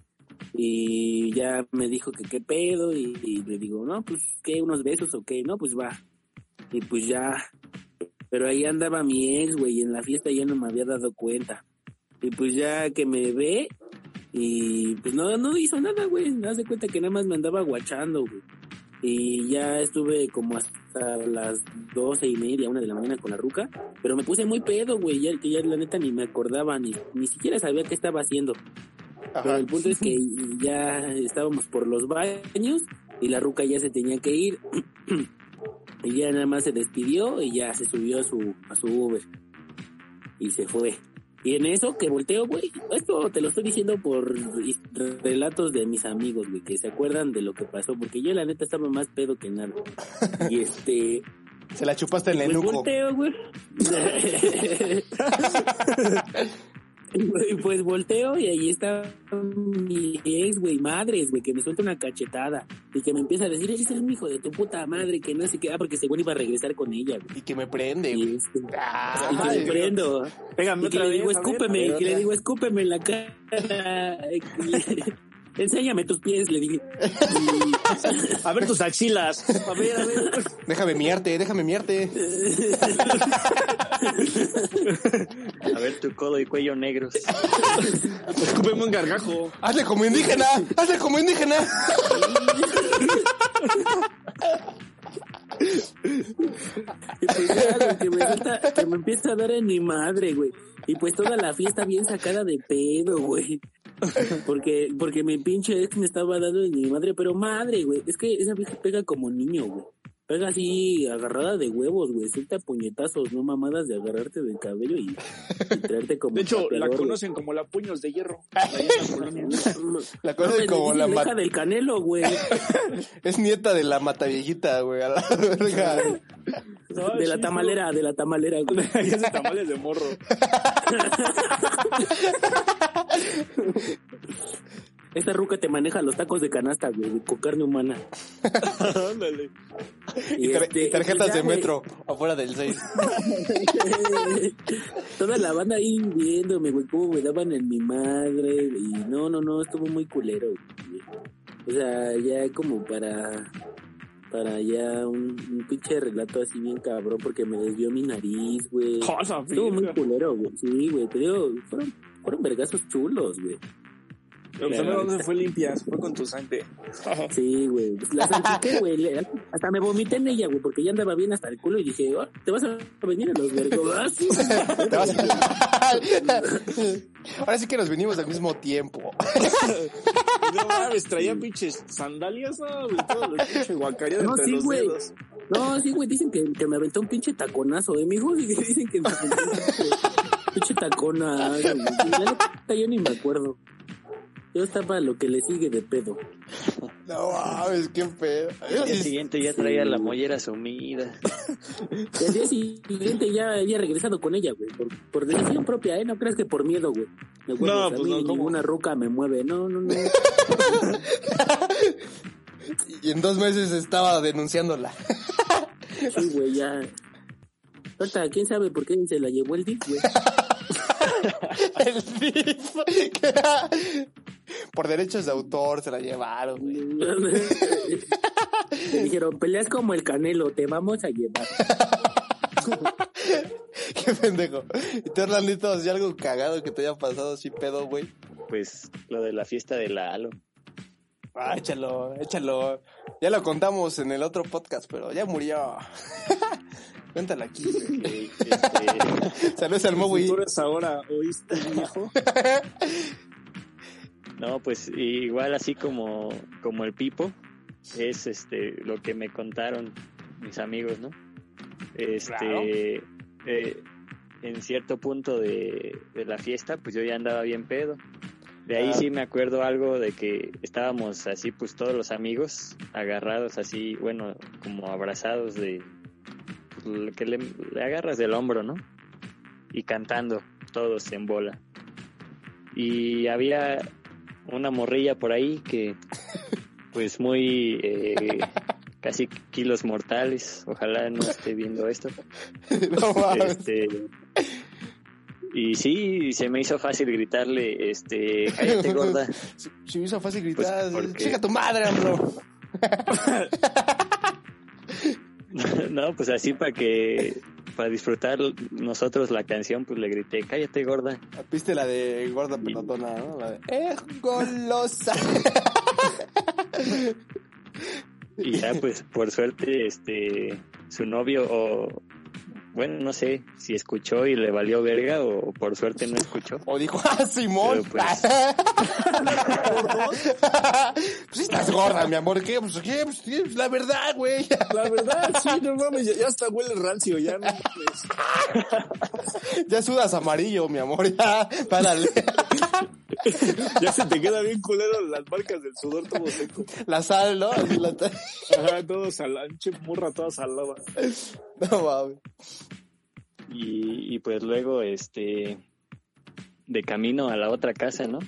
Y ya me dijo que qué pedo. Y, le digo, no, pues qué, unos besos o qué. No, pues va. Y pues ya. Pero ahí andaba mi ex, güey. Y en la fiesta ya no me había dado cuenta. Y pues ya que me ve. Y pues no, no hizo nada, güey. Me de cuenta que nada más me andaba guachando, güey. Y ya estuve como hasta las doce y media, una de la mañana con la ruca. Pero me puse muy pedo, güey. Ya, que ya la neta ni me acordaba, ni, ni siquiera sabía qué estaba haciendo. Pero el punto es que ya estábamos por los baños y la ruca ya se tenía que ir. y ya nada más se despidió y ya se subió a su, a su Uber. Y se fue. Y en eso que volteo, güey, esto te lo estoy diciendo por relatos de mis amigos, güey, que se acuerdan de lo que pasó, porque yo la neta estaba más pedo que nada. Y este, Se la chupaste en el pues enuco. volteo, güey. Y pues volteo y ahí está mi ex, güey, madres, güey, que me suelta una cachetada y que me empieza a decir, eres el hijo de tu puta madre, que no sé qué, ah, porque según iba a regresar con ella, güey. Y que me prende, Y, güey. este, Ah, y que ay, me prendo. Pégame Y que otra le vez. digo, escúpeme, y ver, que le digo, escúpeme en la cara. Enséñame tus pies, le dije. A ver tus axilas. A ver, a ver. Déjame miarte, déjame miarte. a ver tu codo y cuello negros. Escúpeme un gargajo. Hazle como indígena, hazle como indígena. Y pues ya, güey, que me, suelta- que me empieza a dar en mi madre, güey. Y pues toda la fiesta bien sacada de pedo, güey. Porque, porque mi pinche ex me estaba dando en mi madre, pero madre, güey. Es que esa vieja pega como niño, güey. Pega así, agarrada de huevos, güey. Suelta puñetazos, no mamadas de agarrarte del cabello y, y traerte como De hecho, la güey. conocen como la puños de hierro. La No, es como la hija ma- del canelo, güey. es nieta de la mataviejita, güey. A la verga. De la tamalera, de la tamalera, güey. Hace tamales de morro. Esta ruca te maneja los tacos de canasta, güey, con carne humana. Ándale. Y, tar- este, y tarjetas ya, de metro afuera del 6. Toda la banda ahí viéndome, güey, cómo me daban en mi madre. Y no, no, no, estuvo muy culero, güey. O sea, ya como para. para allá un, un pinche relato así bien cabrón porque me desvió mi nariz, güey. Estuvo muy culero, güey. Sí, güey, te digo, fueron, fueron vergazos chulos, güey. Pero pues, ¿dónde fue limpia? Se fue con tu sangre. Sí, güey. Pues La salpiqué, güey. Hasta me vomité en ella, güey, porque ya andaba bien hasta el culo y dije, oh, te vas a venir a los vergazos. Te vas Ahora sí que nos venimos al mismo tiempo. No mames, traía pinches sandalias, no, güey, todo lo pinche guacareado No, entre sí, los güey. dedos. No, sí, güey, dicen que, que me aventó un pinche taconazo, ¿eh, mijo? Que dicen que me aventó un pinche, neta, yo ni me acuerdo. Yo estaba lo que le sigue de pedo. No mames, qué pedo. Al día siguiente ya traía la mollera sumida. Y al día siguiente ya había regresado con ella, güey. Por, por decisión propia, ¿eh? No creas que por miedo, güey. No, a pues mí no, ¿cómo? ninguna ruca me mueve. No, no, no. Y en dos meses estaba denunciándola. Sí, güey, ya. Ahorita, ¿quién sabe por qué se la llevó el dick, güey? El DIF. Por derechos de autor se la llevaron, güey. Dijeron, peleas como el canelo, te vamos a llevar. Qué pendejo. Y tú, Orlandito, ¿hay algo cagado que te haya pasado así pedo, güey? Pues lo de la fiesta de la Halo. Ah, échalo, échalo. Ya lo contamos en el otro podcast, pero ya murió. Cuéntala aquí, güey. Eh, este, Saludos al Mowi. ahora, ¿oíste, viejo? no, pues igual así como, como el Pipo, es este lo que me contaron mis amigos, ¿no? Este, Claro. eh, en cierto punto de, de la fiesta, pues yo ya andaba bien pedo. De ahí Ah. sí me acuerdo algo de que estábamos así, pues todos los amigos agarrados así, bueno, como abrazados de que le, le agarras del hombro, ¿no? Y cantando todos en bola. Y había una morrilla por ahí que, pues muy, eh, casi kilos mortales. Ojalá no esté viendo esto. No. Este, y sí, se me hizo fácil gritarle, este, cállate gorda. Si me hizo fácil gritar, Pues, porque- chica tu madre, bro. No, pues así para que, para disfrutar nosotros la canción, pues le grité, cállate gorda. Viste la de gorda pelotona, ¿no? La de es golosa. Y ya, pues, por suerte, este, su novio, o, bueno, no sé si escuchó y le valió verga, o por suerte no escuchó. O dijo, ah, Simón. Pues- pues estás gorda, mi amor. ¿Qué? Pues, ¿qué? Pues, pues, la verdad, güey. La verdad, sí, no mames, ya, ya hasta huele rancio, ya no mames. Ya sudas amarillo, mi amor. Ya, párale. Ya se te queda bien culero las marcas del sudor todo seco. La sal, ¿no? La Ajá, todo pinche murra toda salada. No mames. Y, y pues luego, este, de camino a la otra casa, ¿no?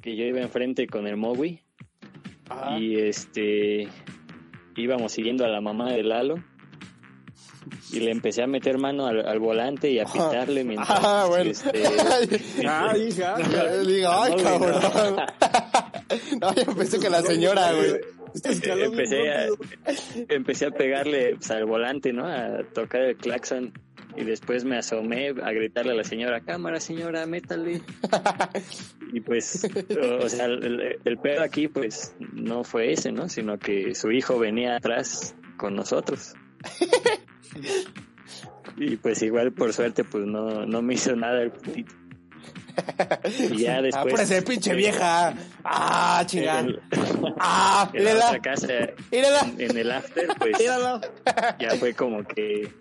Que yo iba enfrente con el Mowi. Ajá. Y este íbamos siguiendo a la mamá de Lalo y le empecé a meter mano al, al volante y a pitarle mientras Ah, bueno. este, Ah, hija. Ay, güey, cabrón. No, yo pensé que la señora, güey. Este escaló bien empecé a, empecé a pegarle pues, al volante, ¿no? A tocar el claxon y después me asomé a gritarle a la señora, cámara señora, métale. Y pues, o, o sea, el, el pedo aquí pues no fue ese, ¿no? Sino que su hijo venía atrás con nosotros. Y pues igual por suerte pues no, no me hizo nada el putito. Y ya después... Apúrese, pinche vieja. Ah, chingada. en- Ah, en la otra casa, Mírala. en el after, pues ya fue como que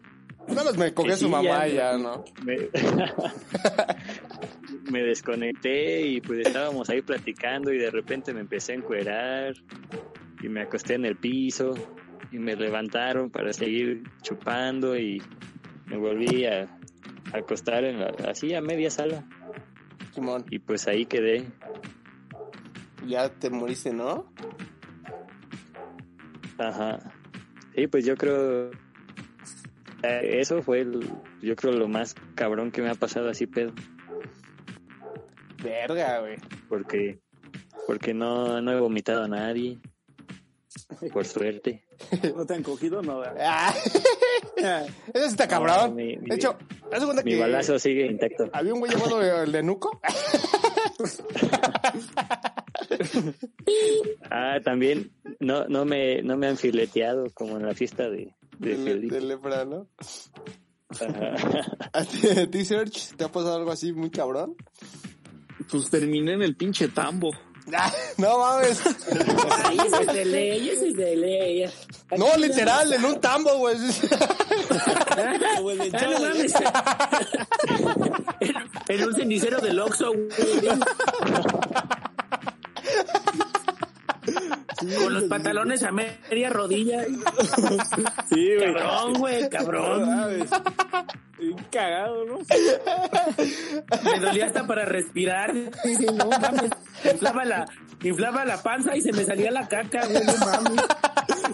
No los me cogió su sí, mamá ya- ya, ¿no? me, me desconecté y pues estábamos ahí platicando y de repente me empecé a encuerar y me acosté en el piso y me levantaron para seguir chupando y me volví a, a acostar en la, así a media sala Simón, y pues ahí quedé. ya te moriste, ¿no? Ajá. Sí, pues yo creo eh, eso fue el, yo creo lo más cabrón que me ha pasado así pedo. Verga, güey. porque porque no, no he vomitado a nadie por suerte ¿No te han cogido? No. Ah, Ese está cabrón. No, mi- mi- de hecho, haz cuenta Mi que balazo sigue intacto. había un güey llamado el de Nuco. Ah, también no, no me, no me han fileteado como en la fiesta de, de de, de lepra, ¿no? Ajá. ¿A ti, a ti, Serge, te ha pasado algo así muy cabrón? Pues terminé en el pinche tambo. Ah, no mames. Ay, eso es de ley, eso es de ley. No, literal, en un tambo, güey. Ah, no mames. en, un cenicero del Oxxo, güey. Con los pantalones a media rodilla. Sí, güey. Cabrón, güey, No cabrón. mames. Cagado, ¿no? Me dolía hasta para respirar. No mames. Inflaba la, inflaba la panza y se me salía la caca, güey, no mames.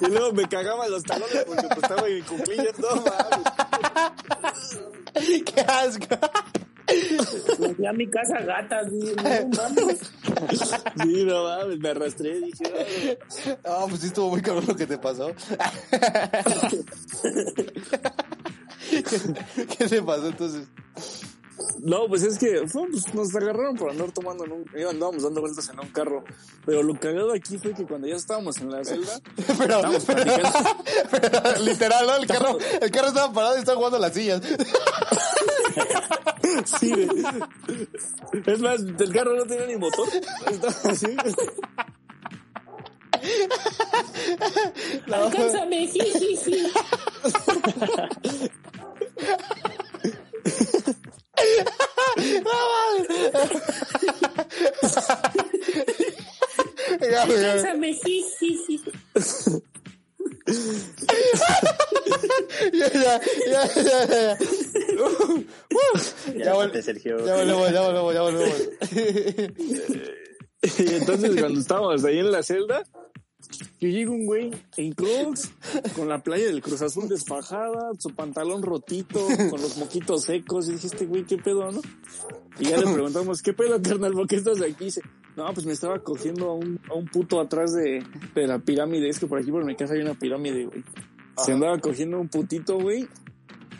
Y luego me cagaba los talones porque pues estaba en cuclillas, no mames. Qué asco. Me fui a mi casa gatas, güey, no mames. Sí, no mames, me arrastré, dije. No, pues sí estuvo muy cabrón lo que te pasó. ¿Qué, te pasó entonces? No, pues es que pues, nos agarraron por andar tomando en un... eh, Andábamos dando vueltas en un carro. Pero lo cagado aquí fue que cuando ya estábamos en la celda... Pero, literal, ¿no? El carro, el carro estaba parado y estaba jugando a las sillas. Sí. Es más, el carro no tenía ni motor. Estaba así. Alcánzame, jijiji. Ya. Alcánzame, jijiji. Ya, ya, ya, ya, ya. Uh, uh. Ya, vol- Llámate, Sergio. ya volvemos, ya volvemos, ya volvemos. Y entonces cuando estábamos ahí en la celda, que llega un güey en crocs, con la playa del Cruz Azul desfajada, su pantalón rotito, con los moquitos secos, y dije, este güey, ¿qué pedo, no? Y ya le preguntamos, ¿qué pedo, carnal? ¿Por qué estás aquí? Y dice, no, pues me estaba cogiendo a un, a un puto atrás de, de la pirámide, es que por aquí por mi casa hay una pirámide, güey. Se andaba cogiendo un putito, güey,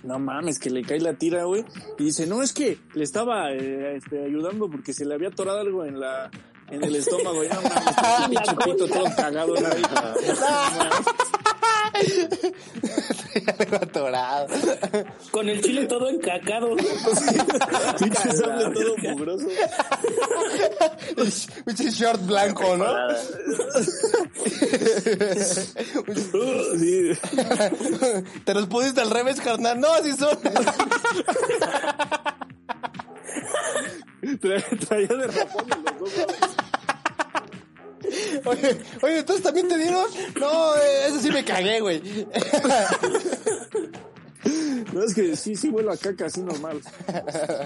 no mames, que le cae la tira, güey. Y dice, no, es que le estaba eh, este, ayudando porque se le había atorado algo en la en el estómago. Y no mames, pinche pito todo cagado, ¿no? Ya me he atorado. Con el chile todo encacado. Pinche sable todo mugroso. Pinche short blanco, ¿no? Sí. Te los pusiste al revés, carnal. No, así son. Tra- Traía de rapón en los dos. Oye, oye, entonces también te dieron. No, eh, eso sí me cagué, güey. No, es que sí, sí vuelo a caca así normal.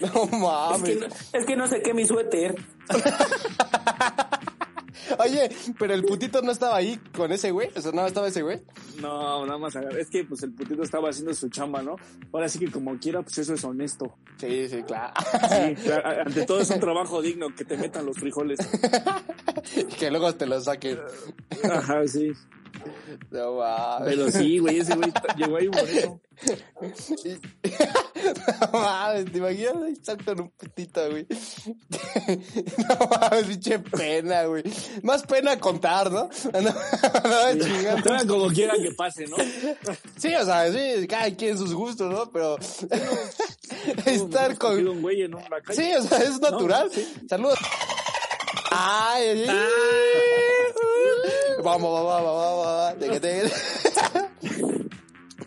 No Es que, mames. no, es que no sé qué mi suéter. Oye, pero el putito no estaba ahí con ese güey. O sea, no estaba ese güey. No, nada más agarré. Es que pues el putito estaba haciendo su chamba, ¿no? Ahora sí que como quiera, pues eso es honesto. Sí, sí, claro. Sí, claro, ante todo es un trabajo digno que te metan los frijoles. que luego te lo saquen. Ajá, sí. No mames. Pero sí, güey, ese güey llegó ahí bonito. No mames, te imaginas ahí salto en un putito, güey. No mames, pinche pena, güey. Más pena contar, ¿no? No, no, chingando. Como quiera que pase, ¿no? Sí, o sea, sí, cada quien sus gustos, ¿no? Pero estar con... Cogido un güey en una calle. Sí, o sea, es natural. sí. Saludos. Ay, ay, ay. Vamos, vamos, vamos, vamos, vamos. De que te-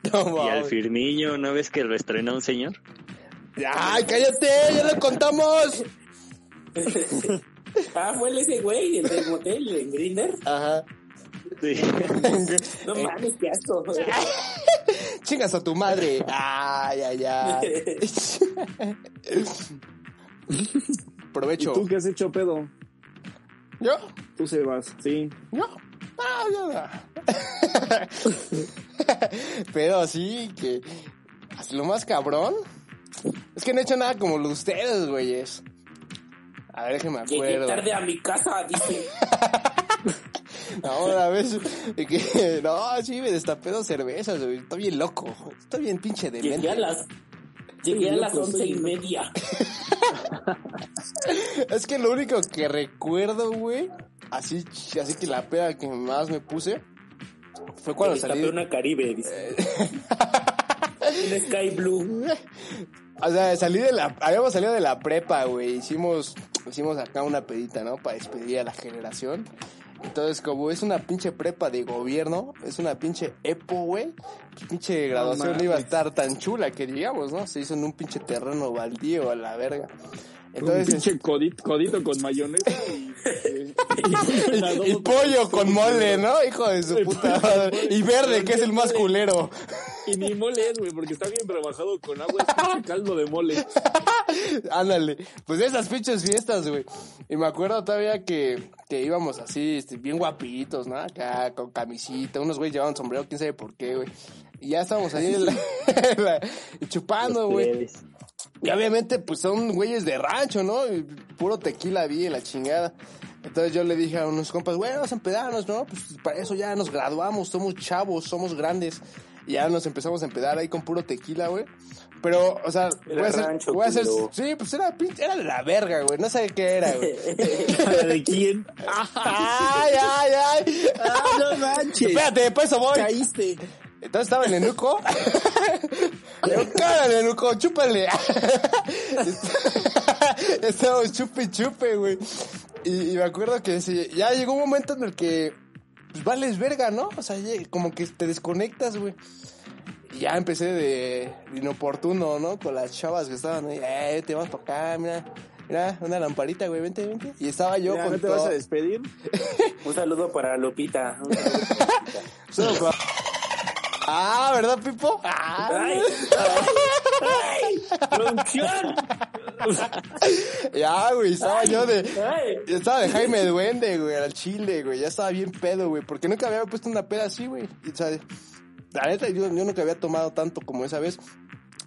No, Y al. Firmiño, ¿no ves que lo estrenó un señor? Ay, cállate, ya lo contamos. Ah, fue el ese güey, el del motel, en Grinder. Ajá. Sí. No mames, qué asco. Chingas a tu madre. Ay, ay, ay. ¿Y Provecho. tú qué has hecho, pedo? ¿Yo? Tú se vas, sí. Yo no. Pero sí que así lo más cabrón es que no he hecho nada como lo de ustedes, güeyes. A ver, déjenme Llegué acuerdo. tarde a mi casa, dice. Ahora ves de que, no, sí, me destapé dos cervezas, güey. Estoy bien loco. Estoy bien pinche Llegué demente. a las, llegué a las once y media. Es que lo único que recuerdo, güey, así, así que la peda que más me puse fue cuando salí. una Caribe, dice. Un Sky Blue. O sea, salí de la, habíamos salido de la prepa, güey. Hicimos, hicimos acá una pedita, ¿no? Para despedir a la generación. Entonces, como es una pinche prepa de gobierno, es una pinche EPO, güey. Pinche graduación no, iba a estar tan chula que digamos, ¿no? Se hizo en un pinche terreno baldío a la verga. Un Entonces, pinche codito, codito con mayonesa y, y- y, y pollo con mole, ¿no? Hijo de su puta madre. Y verde, que es el más culero. y ni mole es, güey, porque está bien trabajado con agua, es pinche caldo de mole. Ándale, pues esas pinches fiestas, güey. Y me acuerdo todavía que, que íbamos así, este, bien guapitos, ¿no? Acá, con camisita, unos güeyes llevaban sombrero, quién sabe por qué, güey. Y ya estábamos ahí en la- en la- chupando, güey. Y obviamente, pues son güeyes de rancho, ¿no? Y puro tequila vi la chingada. Entonces yo le dije a unos compas, güey, vamos a empedarnos, ¿no? Pues para eso ya nos graduamos, somos chavos, somos grandes. Y ya nos empezamos a empedar ahí con puro tequila, güey. Pero, o sea, Era voy a hacer, rancho, voy a hacer, sí, pues era, era de la verga, güey, no sé qué era, güey. ¿De quién? ay, ay, ay. ¡Ah, no manches! Espérate, pues eso voy. Caíste. Entonces estaba el enuco. El enuco, chúpale. Estábamos chupe y chupe, güey. Y, y me acuerdo que sí, ya llegó un momento en el que, pues vales verga, ¿no? O sea, como que te desconectas, güey. Y ya empecé de, inoportuno, ¿no? Con las chavas que estaban ahí, eh, te vas para acá, mira. Mira, una lamparita, güey, vente, vente. Y estaba yo Ya, con ¿No te todo. vas a despedir? Un saludo para Lupita. Un saludo para Lupita. Ah, ¿verdad, Pipo? ¡Ay! ¡Ay! ¡Producción! Ya, güey, estaba yo de... ¡Ay! Yo estaba de Jaime Duende, güey, al chile, güey. Ya estaba bien pedo, güey. Porque nunca había puesto una peda así, güey. Y, o sea, la neta, yo, yo nunca había tomado tanto como esa vez.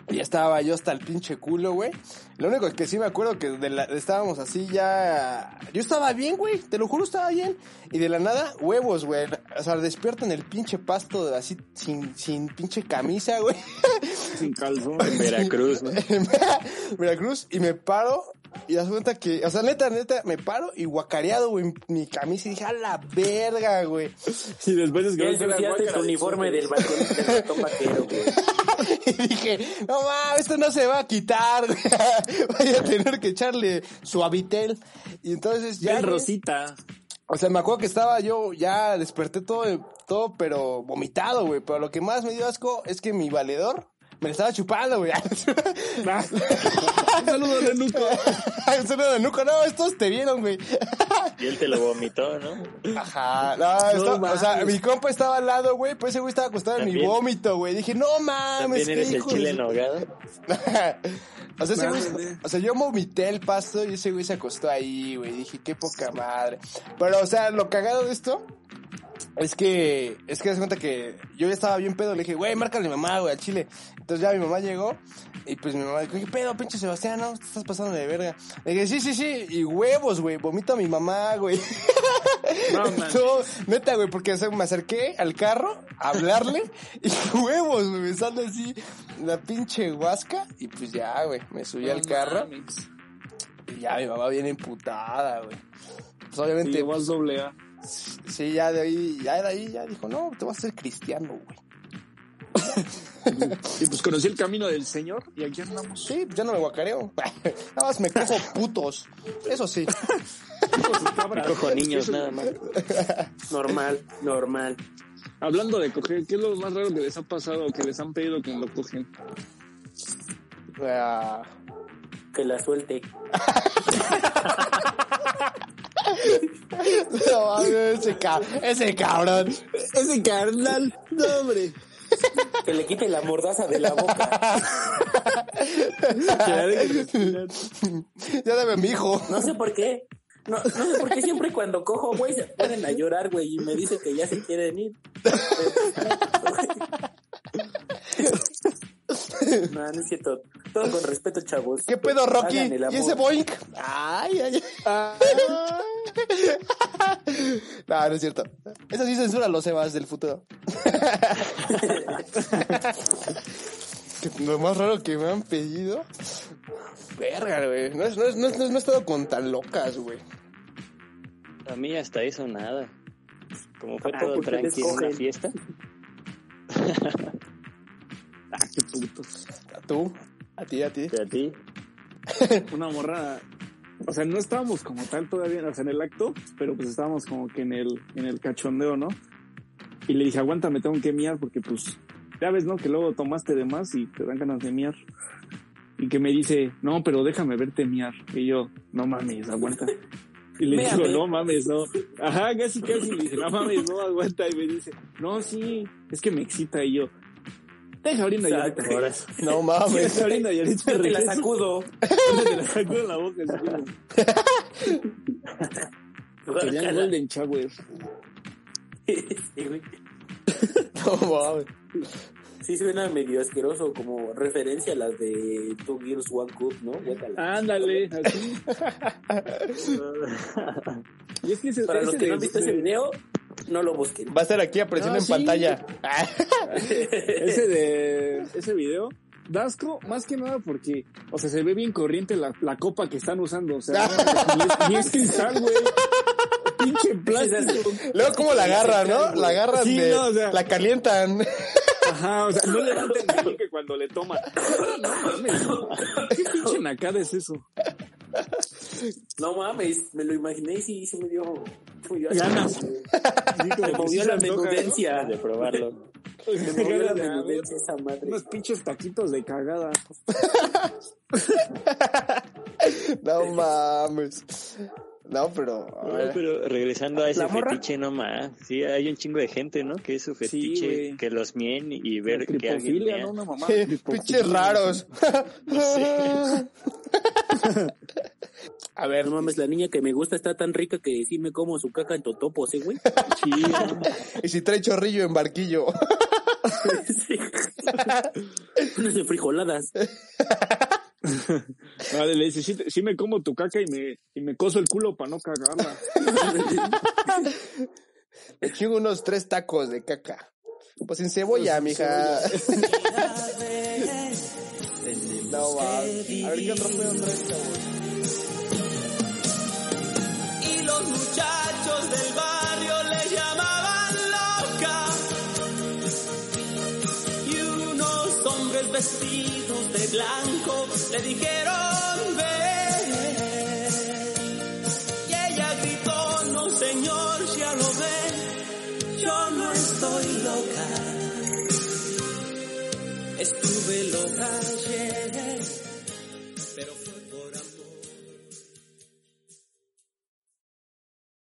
Y estaba yo hasta el pinche culo, güey. Lo único que sí me acuerdo que de la- estábamos así ya... Yo estaba bien, güey. Te lo juro, estaba bien. Y de la nada, huevos, güey. O sea, despierto en el pinche pasto así sin, sin pinche camisa, güey. Sin calzón. En Veracruz, ¿no? en Veracruz y me paro y das cuenta que, o sea, neta, neta, me paro y guacareado, güey, mi camisa y dije, a la verga, güey. Y después es Ya que ensuciaste tu uniforme del balcón del ratón vaquero, güey. Y dije, no mames, esto no se va a quitar, güey. Voy a tener que echarle suavitel. Y entonces ya. Ya el Rosita. O sea, me acuerdo que estaba yo, ya desperté todo, todo, pero vomitado, güey. Pero lo que más me dio asco es que mi valedor me estaba chupando, güey. Un saludo de Nuco. Un saludo de Nuco, no, estos te vieron, güey. Y él te lo vomitó, ¿no? Ajá, no, esto- o sea, mi compa estaba al lado, güey, pues ese güey estaba acostado en mi vómito, güey. Dije, no mames, También qué eres el chile en ahogado. o sea, ese güey, Mames. o sea, yo vomité el pasto y ese güey se acostó ahí, güey. Dije, qué poca madre. Pero, o sea, lo cagado de esto es que, es que das cuenta que yo ya estaba bien pedo. Le dije, güey, márcale a mi mamá, güey, al chile. Entonces ya mi mamá llegó y pues mi mamá dijo, ¿qué pedo, pinche Sebastián? No, te estás pasando de verga. Le dije, sí, sí, sí. Y huevos, güey, vomito a mi mamá, güey. No, neta, güey, porque o sea, me acerqué al carro a hablarle y huevos, güey, me sale así la pinche huasca y pues ya, güey, me subí al carro y ya mi mamá viene emputada, güey. Pues obviamente, Sí, vas doble A. sí, ya de ahí, ya de ahí, ya dijo, no, te vas a ser cristiano, güey. Y pues conocí el camino del Señor y aquí andamos. Sí, ya no me guacareo. Nada más me cojo putos. Eso sí. Cojo niños nada más. Normal, normal. Hablando de coger, ¿qué es lo más raro que les ha pasado o que les han pedido que lo cogen? Ah, Que la suelte. no, ese, ese cabrón. Ese carnal, no hombre. Que le quite la mordaza de la boca. Ya debe mi hijo. No sé por qué. No, no sé por qué siempre cuando cojo, güey, se ponen a llorar, güey, y me dice que ya se quieren ir. No, no es cierto. Todo con respeto, chavos. ¿Qué pedo, Rocky? ¿Y ese boink? Ay, ay, ay. No, no es cierto. Eso sí censura los Sebas del futuro. Que Lo más raro que me han pedido. Verga, güey. No, es, no, es, no, es, no he estado con tan locas, güey. A mí hasta eso nada. Como fue Ah, todo porque te tranqui en una escogen. fiesta. Ah, qué putos. A tú, a ti, a ti. a ti. Una morra. O sea, no estábamos como tal todavía o sea, en el acto, pero pues estábamos como que en el, en el cachondeo, ¿no? Y le dije, aguanta, me tengo que miar porque pues, ya ves, ¿no? Que luego tomaste de más y te dan ganas de miar. Y que me dice, no, pero déjame verte miar. Y yo, no mames, aguanta. Y le digo, no mames, no. Ajá, casi, casi. Le dije, no mames, no, aguanta. Y me dice, no, sí, es que me excita. Y yo, deja ahorita y ahorita. No mames. Deja ahorita y ahorita Te la sacudo. Te la saco de la boca. Querían Golden Shower. Sí, güey. No mames. Sí suena medio asqueroso, como referencia a las de Two Girls One Cup, ¿no? Ándale, así. Y es que ese, Para los que no han visto ese video, no lo busquen. Va a estar aquí apareciendo Ah, en sí. pantalla. ese de ese video da asco más que nada porque o sea se ve bien corriente la, la copa que están usando o sea ni es, cristal güey pinche plástico Luego, ¿cómo la agarran, no? La agarran Sí, de... no, o sea- La calientan. ajá o sea no levanten el que cuando le toma no mames qué pinche nacada es eso No mames, me lo imaginé y sí, sí me dio, Ganas. Me que movió la menudencia. de probarlo. Me movió la menudencia esa madre. unos pinches taquitos de cagada No mames. No, pero... a No, pero regresando a ese fetiche, no más. Sí, hay un chingo de gente, ¿no? Que es su fetiche, que los mien y ver que alguien mea. ¿no? Una mamá. Sí, pinches raros. A ver, No mames, la niña que me gusta está tan rica que sí me como su caca en totopos, ¿eh, güey? Sí, y si trae chorrillo en barquillo. sí. Unas de frijoladas. Vale, le dice, sí, sí me como tu caca y me, y me coso el culo para no cagarla. Me chingo unos tres tacos de caca. Pues sin cebolla, mija. no mames. A ver qué otro pedo traes, cabrón? y los muchachos del barrio le llamaban vestidos de blanco le dijeron ven. Y ella gritó, no señor, ya lo ve, yo no estoy loca. Estuve loca, llegué